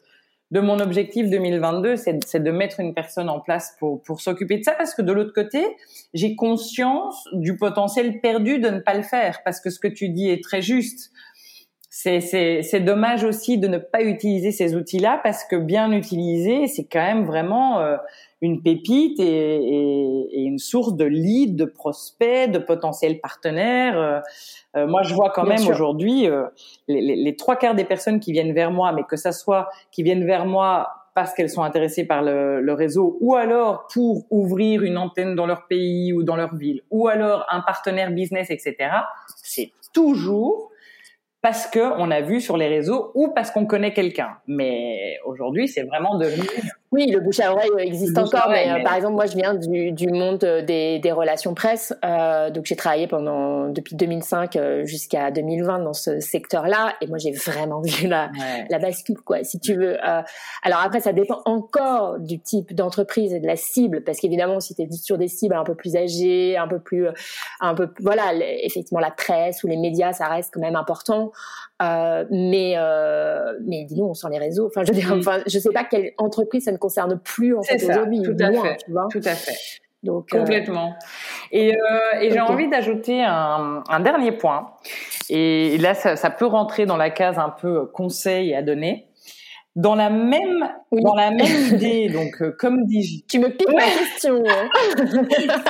de mon objectif 2022, c'est de mettre une personne en place pour, pour s'occuper de ça, parce que de l'autre côté, j'ai conscience du potentiel perdu de ne pas le faire, parce que ce que tu dis est très juste c'est dommage aussi de ne pas utiliser ces outils-là parce que bien utilisés, c'est quand même vraiment euh, une pépite et, et, et, une source de leads, de prospects, de potentiels partenaires. Euh, euh moi, je vois quand même aujourd'hui euh, les, les, les, trois quarts des personnes qui viennent vers moi, mais que ça soit qui viennent vers moi parce qu'elles sont intéressées par le, le, réseau, ou alors pour ouvrir une antenne dans leur pays ou dans leur ville, ou alors un partenaire business, etc. C'est toujours parce que on a vu sur les réseaux ou parce qu'on connaît quelqu'un. Mais aujourd'hui, c'est vraiment devenu oui, le bouche à oreille existe encore, mais, euh, par exemple, moi, je viens du, du monde des, des relations presse. Euh, donc, j'ai travaillé pendant depuis 2005 euh, jusqu'à 2020 dans ce secteur-là, et moi, j'ai vraiment vu la, la bascule, quoi, si tu veux. Euh, alors après, ça dépend encore du type d'entreprise et de la cible, parce qu'évidemment, si tu es sur des cibles un peu plus âgées, un peu plus, un peu, voilà, effectivement, la presse ou les médias, ça reste quand même important. Euh, mais euh, mais on sent les réseaux. Enfin, je veux dire, enfin, je sais pas quelle entreprise ça ne concerne plus en fait aujourd'hui. Tout à fait. Tu vois tout à fait. Donc euh, complètement. Et, euh, et j'ai envie d'ajouter un, un, dernier point. Et là, ça, ça, peut rentrer dans la case un peu conseil à donner dans la même dans la même idée donc euh, comme dit tu me piques ma question hein.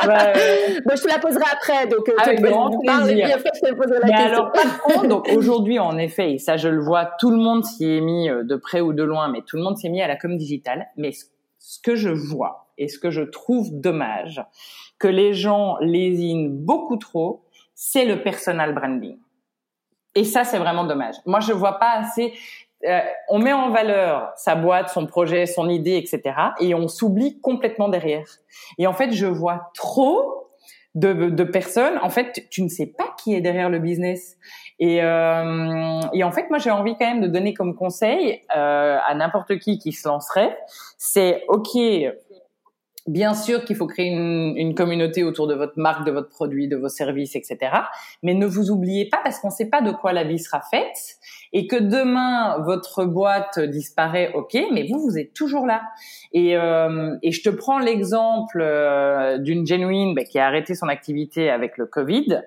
bah, euh... je te la poserai après donc euh, avec grand plaisir. mais alors par contre donc aujourd'hui en effet et ça je le vois tout le monde s'y est mis euh, de près ou de loin mais tout le monde s'est mis à la com digitale. Mais ce que je vois et ce que je trouve dommage que les gens lésinent beaucoup trop c'est le personal branding. Et ça, c'est vraiment dommage. Moi, je vois pas assez. Euh, on met en valeur sa boîte, son projet, son idée, etc. Et on s'oublie complètement derrière. Et en fait, je vois trop de, personnes. En fait, tu ne sais pas qui est derrière le business. Et, euh, et en fait, moi, j'ai envie quand même de donner comme conseil euh, à n'importe qui qui se lancerait, c'est ok. Bien sûr qu'il faut créer une, une, communauté autour de votre marque, de votre produit, de vos services, etc. Mais ne vous oubliez pas parce qu'on ne sait pas de quoi la vie sera faite et que demain votre boîte disparaît, ok, mais vous vous êtes toujours là. Et, euh, et je te prends l'exemple euh, d'une genuine bah, qui a arrêté son activité avec le Covid.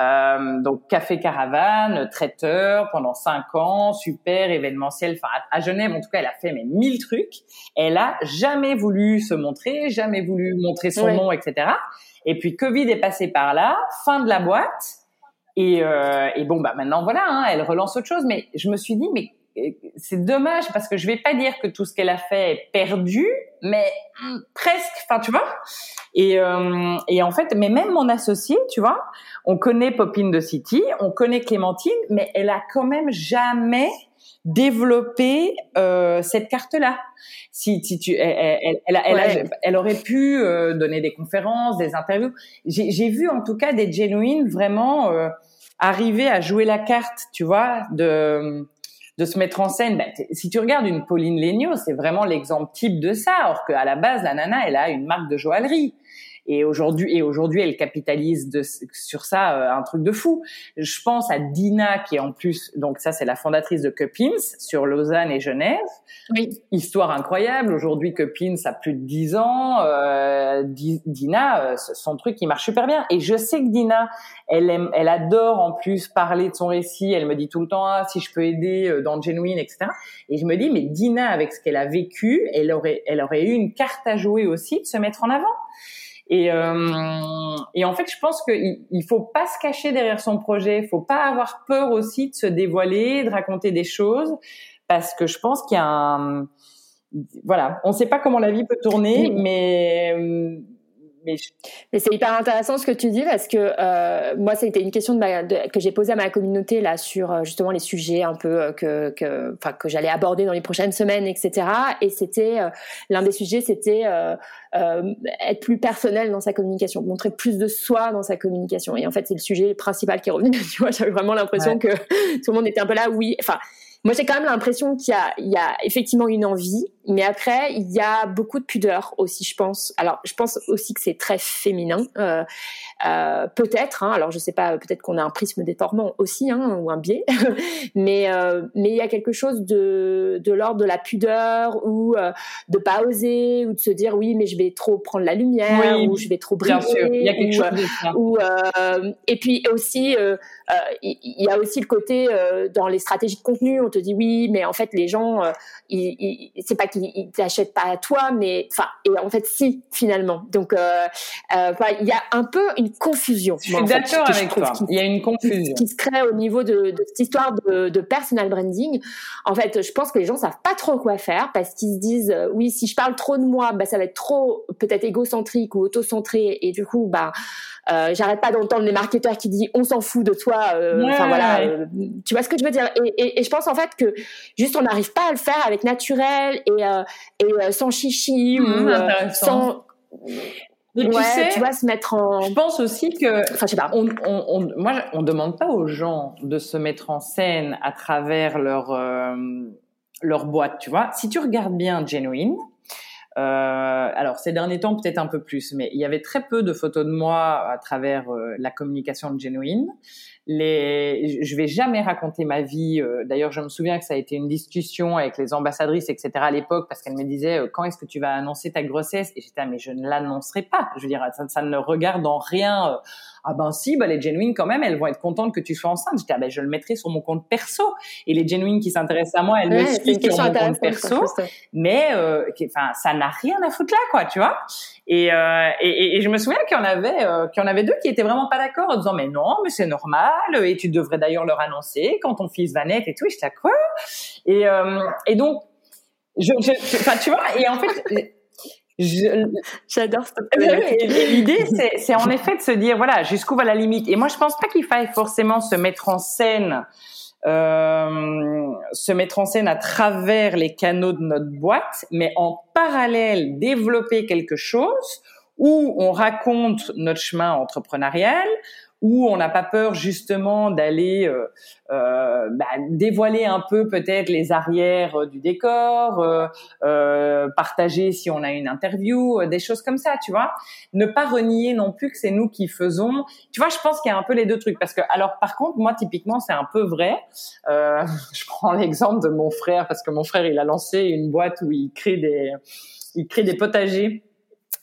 Euh, donc café caravane, traiteur pendant cinq ans, super événementiel. Enfin à, Genève en tout cas, elle a fait mais mille trucs. Elle a jamais voulu se montrer, jamais voulu montrer son nom, etc. Et puis Covid est passé par là, fin de la boîte. Et, euh, et bon bah maintenant voilà, hein, elle relance autre chose. Mais je me suis dit mais c'est dommage parce que je vais pas dire que tout ce qu'elle a fait est perdu, mais hmm, presque. Enfin, tu vois. Et, euh, et en fait, mais même mon associé, tu vois, on connaît Popine de City, on connaît Clémentine, mais elle a quand même jamais développé euh, cette carte-là. Si, si tu, elle, elle, elle, elle, aurait pu euh, donner des conférences, des interviews. J'ai vu en tout cas des genuines vraiment euh, arriver à jouer la carte, tu vois, de de se mettre en scène. Ben, si tu regardes une Pauline Legnaud, c'est vraiment l'exemple type de ça. Or qu'à la base, la nana, elle a une marque de joaillerie. Et aujourd'hui, et aujourd'hui, elle capitalise de, sur ça euh, un truc de fou. Je pense à Dina, qui est en plus, donc ça, c'est la fondatrice de Cupins sur Lausanne et Genève. Oui. Histoire incroyable. Aujourd'hui, Cupins a plus de 10 ans. Euh, Dina, euh, son truc, il marche super bien. Et je sais que Dina, elle aime, elle adore en plus parler de son récit. Elle me dit tout le temps, ah, si je peux aider euh, dans Genuine, etc. Et je me dis, mais Dina, avec ce qu'elle a vécu, elle aurait, elle aurait eu une carte à jouer aussi de se mettre en avant. Et, euh, et en fait, je pense qu'il il faut pas se cacher derrière son projet. Il faut pas avoir peur aussi de se dévoiler, de raconter des choses, parce que je pense qu'il y a un voilà, on ne sait pas comment la vie peut tourner, mais mais, c'est hyper intéressant ce que tu dis parce que euh, moi, c'était une question de que j'ai posée à ma communauté là sur euh, justement les sujets un peu euh, que que, enfin, que j'allais aborder dans les prochaines semaines, etc. Et c'était euh, l'un des sujets, c'était euh, être plus personnel dans sa communication, montrer plus de soi dans sa communication. Et en fait, c'est le sujet principal qui est revenu. tu vois, j'avais vraiment l'impression que tout le monde était un peu là. Oui, enfin moi, j'ai quand même l'impression qu'il y a, il y a effectivement une envie, mais après, il y a beaucoup de pudeur aussi, je pense. Alors, je pense aussi que c'est très féminin. Euh, euh, peut-être, hein, alors je sais pas, peut-être qu'on a un prisme déformant aussi, hein, ou un biais, mais euh, mais il y a quelque chose de de l'ordre de la pudeur ou de pas oser ou de se dire oui mais je vais trop prendre la lumière ou je vais trop briller. Bien sûr, il y a quelque chose de ça. Ou, et puis aussi il y, a aussi le côté dans les stratégies de contenu, on te dit oui mais en fait les gens c'est pas qu'ils t'achètent pas à toi mais enfin et en fait si finalement donc il y a un peu une confusion. Je suis d'accord avec toi. Il y a une confusion qui, se crée au niveau de, de cette histoire de, de, personal branding. En fait, je pense que les gens savent pas trop quoi faire parce qu'ils se disent euh, oui, si je parle trop de moi, bah ça va être trop peut-être égocentrique ou autocentré et du coup bah euh, j'arrête pas d'entendre les marketeurs qui disent on s'en fout de toi. Euh, enfin voilà, euh, tu vois ce que je veux dire? Et, et, et je pense en fait que juste on n'arrive pas à le faire avec naturel et, et sans chichi ou mmh, sans tu sais, tu vas se mettre en. Je pense aussi que. Enfin, je sais pas. On, on, on, moi, on demande pas aux gens de se mettre en scène à travers leur euh, leur boîte, tu vois? Si tu regardes bien Genuine, euh, alors ces derniers temps peut-être un peu plus, mais il y avait très peu de photos de moi à travers euh, la communication de Genuine les, je vais jamais raconter ma vie. Euh, d'ailleurs, je me souviens que ça a été une discussion avec les ambassadrices, etc. à l'époque, parce qu'elles me disaient euh, quand est-ce que tu vas annoncer ta grossesse? Et j'étais ah, mais je ne l'annoncerai pas. Je veux dire, ça, ça ne regarde en rien. Euh, ah ben si, bah les genuines quand même, elles vont être contentes que tu sois enceinte. J'étais ah ben je le mettrai sur mon compte perso. Et les genuines qui s'intéressent à moi, elles me suivent sur mon compte perso. Mais enfin, ça n'a rien à foutre là, quoi, tu vois. Et, euh, et, et, je me souviens qu'il y en avait, euh, qu'il y en avait deux qui étaient vraiment pas d'accord en disant mais non, mais c'est normal et tu devrais d'ailleurs leur annoncer quand ton fils va naître et tout. Et j'étais quoi Et euh, et donc je, tu vois et en fait. J'adore L'idée, c'est en effet de se dire, voilà, jusqu'où va la limite. Et moi, je pense pas qu'il faille forcément se mettre en scène euh, se mettre en scène à travers les canaux de notre boîte, mais en parallèle développer quelque chose où on raconte notre chemin entrepreneurial, où on n'a pas peur justement d'aller euh, euh, bah, dévoiler un peu peut-être les arrières du décor, euh, partager si on a une interview, des choses comme ça, tu vois. Ne pas renier non plus que c'est nous qui faisons. Tu vois, je pense qu'il y a un peu les deux trucs parce que alors par contre moi typiquement c'est un peu vrai. je prends l'exemple de mon frère parce que mon frère il a lancé une boîte où il crée des il crée des potagers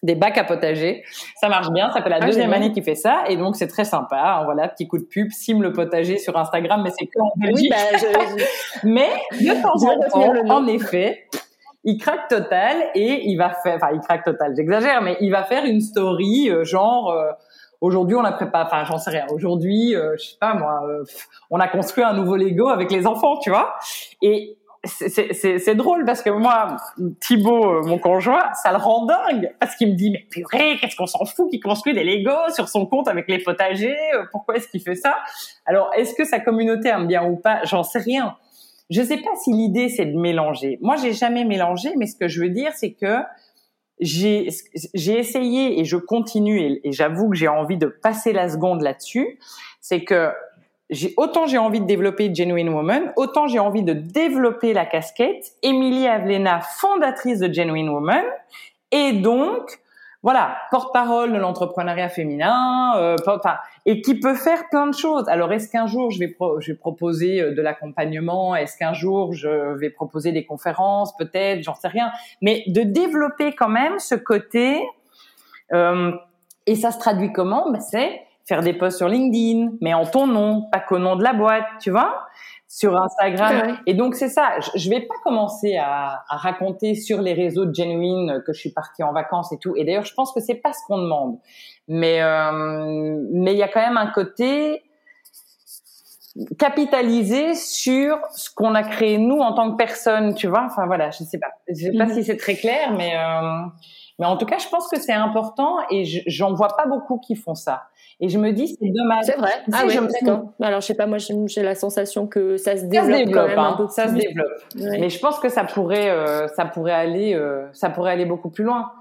des bacs à potager. Ça marche bien. Ça fait la ah, deuxième année qu'il fait ça. Et donc, c'est très sympa. Voilà, petit coup de pub, Sim le potager sur Instagram, mais c'est que en Belgique. bah, je, mais de temps en temps, en effet, il craque total et il va faire, enfin, il craque total, j'exagère, mais il va faire une story, euh, genre, euh, aujourd'hui, on a préparé, enfin, j'en sais rien. Aujourd'hui, euh, je sais pas, moi, on a construit un nouveau Lego avec les enfants, tu vois. Et c'est drôle parce que moi, Thibaut, euh, mon conjoint, ça le rend dingue parce qu'il me dit mais purée, qu'est-ce qu'on s'en fout qu'il construit des Legos sur son compte avec les potagers euh, Pourquoi est-ce qu'il fait ça? Alors, est-ce que sa communauté aime bien ou pas? J'en sais rien. Je sais pas si l'idée c'est de mélanger. Moi, j'ai jamais mélangé, mais ce que je veux dire, c'est que j'ai essayé et je continue et, et j'avoue que j'ai envie de passer la seconde là-dessus. C'est que j'ai autant j'ai envie de développer Genuine Woman, autant j'ai envie de développer la casquette. Emilie Avlena, fondatrice de Genuine Woman, et donc voilà, porte-parole de l'entrepreneuriat féminin, euh, et qui peut faire plein de choses. Alors, est-ce qu'un jour je vais, je vais proposer euh, de l'accompagnement? Est-ce qu'un jour je vais proposer des conférences? Peut-être, j'en sais rien. Mais de développer quand même ce côté, euh, et ça se traduit comment? Ben, C'est faire des posts sur LinkedIn, mais en ton nom, pas qu'au nom de la boîte, tu vois, sur Instagram. Et donc c'est ça. Je, vais pas commencer à, à, raconter sur les réseaux de Genuine que je suis partie en vacances et tout. Et d'ailleurs, je pense que c'est pas ce qu'on demande. Mais euh, mais il y a quand même un côté capitaliser sur ce qu'on a créé nous en tant que personne, tu vois. Enfin voilà, je sais pas, je sais pas mhm. si c'est très clair, mais euh, mais en tout cas, je pense que c'est important et j'en vois pas beaucoup qui font ça. Et je me dis, c'est dommage. C'est vrai. Ah oui, d'accord. Alors, je sais pas, moi, j'ai la sensation que ça se développe, ça se développe quand même un peu Ça se développe. Mais je pense que ça pourrait, euh, ça pourrait aller, euh, ça pourrait aller beaucoup plus loin.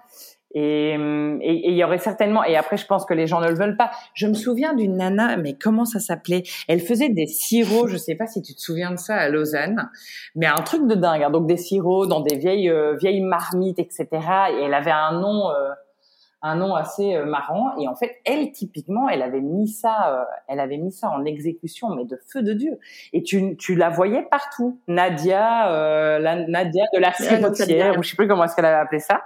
Et il y aurait certainement. Et après, je pense que les gens ne le veulent pas. Je me souviens d'une nana, mais comment ça s'appelait? Elle faisait des sirops. Je sais pas si tu te souviens de ça à Lausanne, mais un truc de dingue. Hein. Donc des sirops dans des vieilles euh, vieilles marmites, etc. Et elle avait un nom. Euh, un nom assez euh, marrant. Et en fait elle typiquement elle avait mis ça elle avait mis ça en exécution mais de feu de dieu. Et tu, tu la voyais partout. Nadia la Nadia de la cibotière ou je sais plus comment est-ce qu'elle avait appelé ça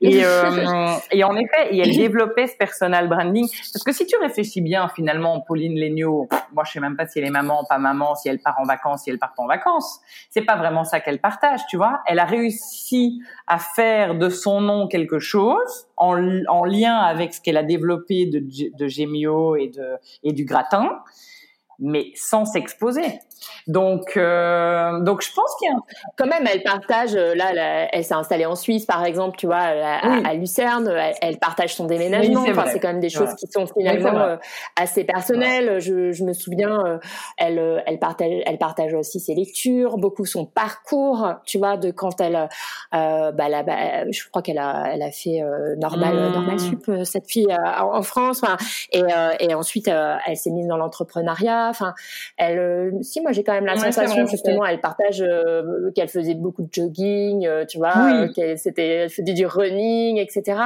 et, euh, et en effet, et elle développait ce personal branding. Parce que si tu réfléchis bien, finalement, Pauline Legnaud, moi je sais même pas si elle est maman, pas maman, si elle part en vacances, si elle part pas en vacances. C'est pas vraiment ça qu'elle partage, tu vois. Elle a réussi à faire de son nom quelque chose en, en lien avec ce qu'elle a développé de, de Gemio et, de, et du gratin mais sans s'exposer. Donc, euh, donc je pense qu'il y a quand même, elle partage. Euh, là, elle s'est installée en Suisse, par exemple, tu vois, à, Lucerne. Elle, partage son déménagement. enfin, c'est quand même des choses qui sont finalement euh, assez personnelles. Je, je, me souviens, euh, elle, elle partage, elle partage aussi ses lectures, beaucoup son parcours, tu vois, de quand elle, bah, là, bah, je crois qu'elle a, elle a fait normal, mmh. normal sup cette fille en France. Et, et ensuite, elle s'est mise dans l'entrepreneuriat Enfin, elle, euh, si moi j'ai quand même la sensation justement, elle partage euh, qu'elle faisait beaucoup de jogging, euh, tu vois, qu'elle c'était, faisait du running, etc.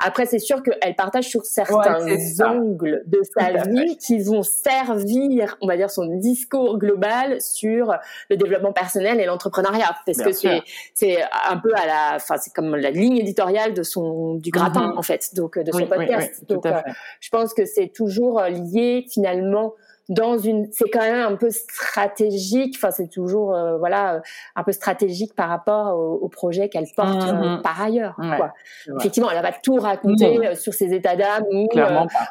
Après, c'est sûr qu'elle partage sur certains angles de sa vie qui vont servir, on va dire, son discours global sur le développement personnel et l'entrepreneuriat, parce que c'est c'est un peu à la, enfin c'est comme la ligne éditoriale de son du gratin mm-hmm. en fait, donc de son podcast. donc je pense que c'est toujours lié finalement dans une c'est quand même un peu stratégique enfin c'est toujours euh, voilà un peu stratégique par rapport au, projet qu'elle porte euh, mhm. par ailleurs quoi. effectivement elle va pas tout raconter euh, sur ses états d'âme ou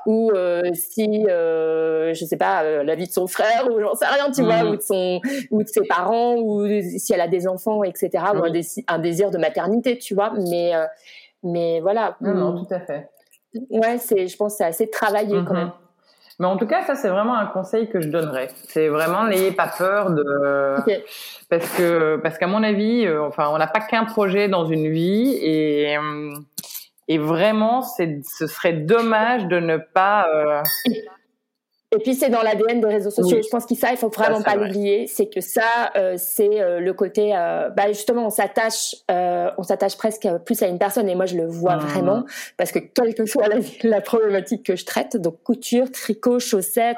ou si je sais pas la vie de son frère ou j'en sais rien tu vois mhm. ou de son ou de ses parents ou si elle a des enfants etc ou un, un, désir de maternité tu vois mais mais voilà non, hmm. tout à fait ouais c'est je pense c'est assez travaillé quand mhm. même mais en tout cas, ça c'est vraiment un conseil que je donnerais. C'est vraiment n'ayez pas peur de parce que parce qu'à mon avis, euh, enfin, on n'a pas qu'un projet dans une vie et euh, et vraiment, ce serait dommage de ne pas euh, Et puis c'est dans l'ADN des réseaux sociaux. Je pense qu'il ça, il faut vraiment pas l'oublier. C'est que ça, euh, c'est euh, le côté, euh, bah justement, on s'attache, euh, on s'attache presque plus à une personne. Et moi, je le vois mmh. vraiment parce que quelle que soit la, problématique que je traite, donc couture, tricot, chaussettes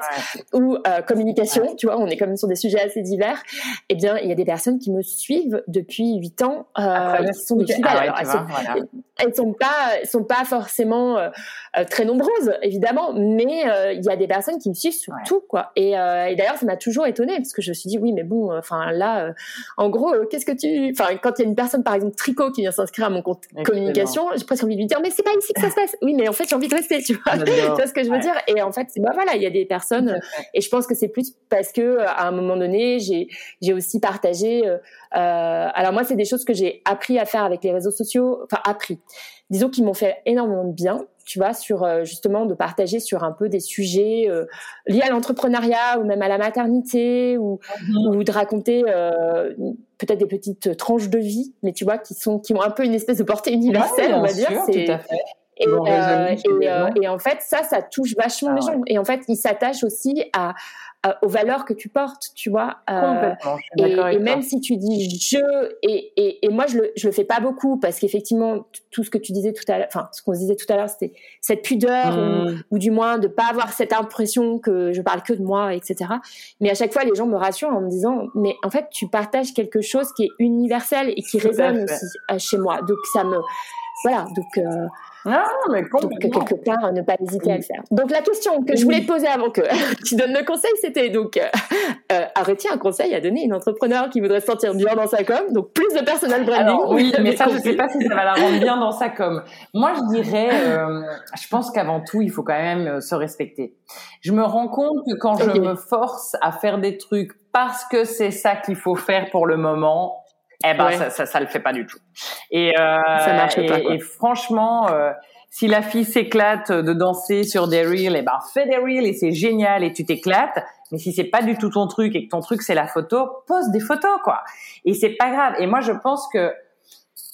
ou euh, communication, tu vois, on est quand même sur des sujets assez divers. Eh bien, il y a des personnes qui me suivent depuis huit ans, qui sont des fidèles. Ah elles, sont, pas, sont pas forcément très nombreuses, évidemment, mais il y a des personnes qui me suivent sur tout, quoi. Et, euh, et d'ailleurs, ça m'a toujours étonnée parce que je me suis dit, oui, mais bon, enfin là, euh, en gros, euh, qu'est-ce que tu, enfin, quand il y a une personne, par exemple, tricot, qui vient s'inscrire à mon compte communication, j'ai presque envie de lui dire, mais c'est pas ici que ça se passe. Oui, mais en fait, j'ai envie de rester, tu vois. tu vois ce que je veux dire? Et en fait, bah voilà, il y a des personnes, et je pense que c'est plus parce que à un moment donné, j'ai j'ai aussi partagé. Euh, alors moi, c'est des choses que j'ai appris à faire avec les réseaux sociaux, enfin appris. Disons qu'ils m'ont fait énormément de bien tu vois, sur euh, justement de partager sur un peu des sujets euh, liés à l'entrepreneuriat ou même à la maternité ou, mhm. ou de raconter euh, peut-être des petites tranches de vie, mais tu vois, qui sont qui ont un peu une espèce de portée universelle, on va dire. À fait. Et, en fait, ça, ça touche vachement ah les gens. Et en fait, ils s'attachent aussi à, euh, aux valeurs que tu portes, tu vois. Euh, et, et même si tu dis je et, moi je le je le fais pas beaucoup parce qu'effectivement tout ce que tu disais tout à l'heure, enfin ce qu'on disait tout à l'heure, c'était cette pudeur ou, hmm. ou, du moins de pas avoir cette impression que je parle que de moi, etc. Mais à chaque fois les gens me rassurent en me disant mais en fait tu partages quelque chose qui est universel et qui résonne aussi euh, chez moi. Donc ça me voilà donc euh, ah, mais Donc, quelque part, ne pas hésiter à le faire. Donc, la question que je voulais te poser avant que tu donnes le conseil, c'était donc, euh, euh, arrêter un conseil à donner à une entrepreneur qui voudrait se sentir bien dans sa com. Donc, plus de personal branding. oui, mais ça, je sais pas si ça va la rendre bien dans sa com. Moi, je dirais, euh, je pense qu'avant tout, il faut quand même euh, se respecter. Je me rends compte que quand je me force à faire des trucs parce que c'est ça qu'il faut faire pour le moment, eh ben ça, ça, ça le fait pas du tout. Et, euh, ça marche et, pas, et franchement, euh, si la fille s'éclate de danser sur des reels, eh ben fais des reels et c'est génial et tu t'éclates. Mais si c'est pas du tout ton truc et que ton truc c'est la photo, pose des photos quoi. Et c'est pas grave. Et moi je pense que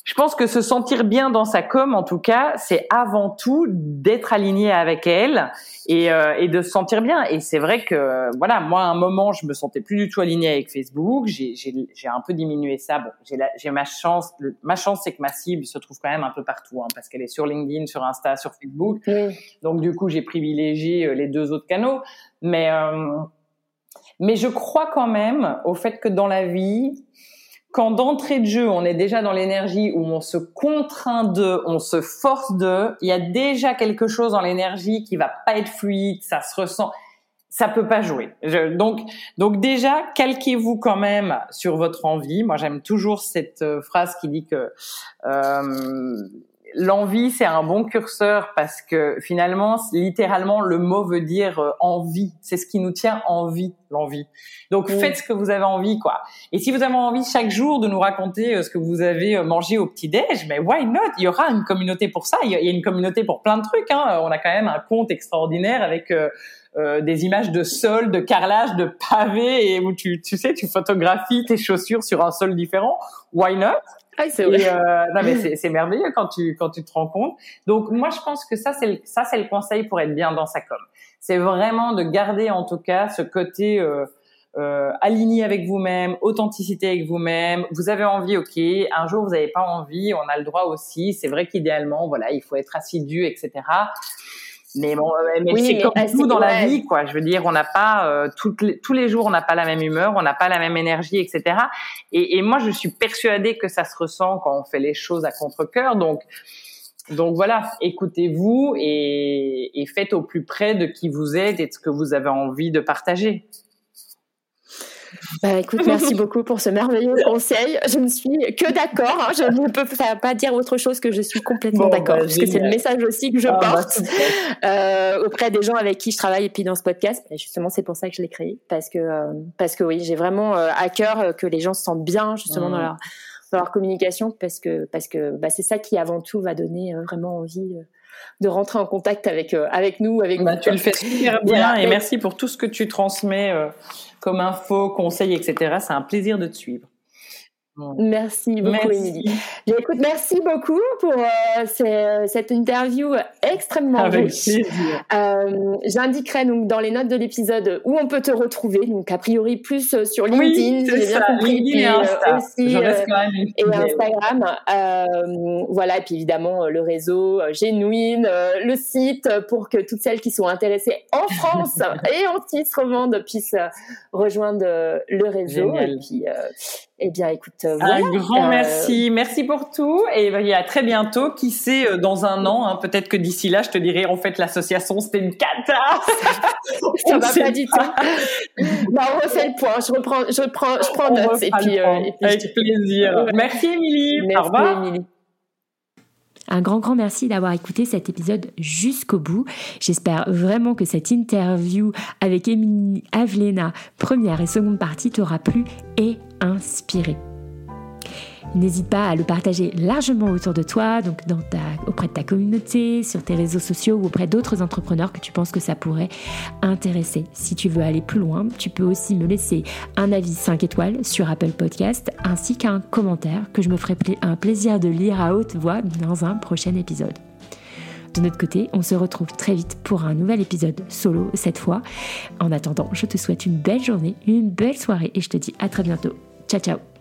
je pense que se sentir bien dans sa com, en tout cas, c'est avant tout d'être aligné avec elle et, euh, et, de se sentir bien. Et c'est vrai que, voilà, moi, à un moment, je me sentais plus du tout aligné avec Facebook. J'ai un peu diminué ça. Bon, j'ai ma chance. ma chance, c'est que ma cible se trouve quand même un peu partout, hein, parce qu'elle est sur LinkedIn, sur Insta, sur Facebook. Donc, du coup, j'ai privilégié euh, les deux autres canaux. Mais, euh, mais je crois quand même au fait que dans la vie, quand d'entrée de jeu, on est déjà dans l'énergie où on se contraint de, on se force de, il y a déjà quelque chose dans l'énergie qui va pas être fluide, ça se ressent, ça peut pas jouer. donc, donc déjà, calquez-vous quand même sur votre envie. Moi, j'aime toujours cette euh, phrase qui dit que euh, l'envie, c'est un bon curseur parce que finalement, littéralement, le mot veut dire euh, envie. C'est ce qui nous tient en vie, l'envie. Donc, faites ce que vous avez envie, quoi. Et si vous avez envie chaque jour de nous raconter euh, ce que vous avez euh, mangé au petit-déj, mais why not? Il y aura une communauté pour ça. Il y a une communauté pour plein de trucs. Hein. On a quand même un compte extraordinaire avec des images de sol, de carrelage, de pavés, et où tu, tu sais, tu photographies tes chaussures sur un sol différent. Why not? Ah, c'est vrai. Euh, non, mais c'est merveilleux quand tu quand tu te rends compte. Donc moi, je pense que ça c'est ça c'est le conseil pour être bien dans sa com. C'est vraiment de garder en tout cas ce côté euh, euh, aligné avec vous-même, authenticité avec vous-même. Vous avez envie, ok. Un jour vous n'avez pas envie, on a le droit aussi. C'est vrai qu'idéalement, voilà, il faut être assidu, etc. Mais bon, mais c'est comme tout dans la vie, quoi. Je veux dire, on n'a pas euh, toutes les, tous les jours, on n'a pas la même humeur, on n'a pas la même énergie, etc. Et, et, moi, je suis persuadée que ça se ressent quand on fait les choses à contre-cœur. Donc, donc voilà, écoutez-vous et, et faites au plus près de qui vous êtes et de ce que vous avez envie de partager. Bah, écoute, merci beaucoup pour ce merveilleux conseil. Je ne suis que d'accord. Hein. Je ne peux pas dire autre chose que je suis complètement d'accord. Bah, parce que c'est le message aussi que je ah, bah, porte euh, auprès des gens avec qui je travaille et puis dans ce podcast. Et justement, c'est pour ça que je l'ai créé. Parce que, euh, parce que oui, j'ai vraiment euh, à cœur que les gens se sentent bien justement dans, mmh. leur, dans leur communication parce que, parce que bah, c'est ça qui avant tout va donner vraiment envie de rentrer en contact avec avec nous, avec bah, Tu le fais super bien et merci pour tout ce que tu transmets comme info, conseils, etc. C'est un plaisir de te suivre. Merci beaucoup, Émilie. Écoute, merci beaucoup pour euh, cette interview extrêmement Avec riche. Euh, J'indiquerai donc dans les notes de l'épisode où on peut te retrouver. Donc, a priori, plus euh, sur LinkedIn, oui, bien compris. LinkedIn et, Insta. aussi, et Instagram. voilà, et puis évidemment, le réseau Genuine, le site pour que toutes celles qui sont intéressées en France et en Suisse revendent puissent rejoindre le réseau. Génial. Et puis, eh bien, écoute, euh, voilà. Un grand euh, merci. Merci pour tout. Et à très bientôt. Qui sait, euh, dans un an, hein, peut-être que d'ici là, je te dirai, en fait, l'association, c'était une cata. Ça va pas du tout. bah, on refait le point. Je reprends, je prends, je prends note. Et puis, et puis, Avec plaisir. Merci, Émilie. Au revoir. Émilie. Un grand, grand merci d'avoir écouté cet épisode jusqu'au bout. J'espère vraiment que cette interview avec Émilie Avlena, première et seconde partie, t'aura plu et inspiré. N'hésite pas à le partager largement autour de toi, donc auprès de ta communauté, sur tes réseaux sociaux ou auprès d'autres entrepreneurs que tu penses que ça pourrait intéresser. Si tu veux aller plus loin, tu peux aussi me laisser un avis 5 étoiles sur Apple Podcast ainsi qu'un commentaire que je me ferai un plaisir de lire à haute voix dans un prochain épisode. De notre côté, on se retrouve très vite pour un nouvel épisode solo cette fois. En attendant, je te souhaite une belle journée, une belle soirée et je te dis à très bientôt. Ciao ciao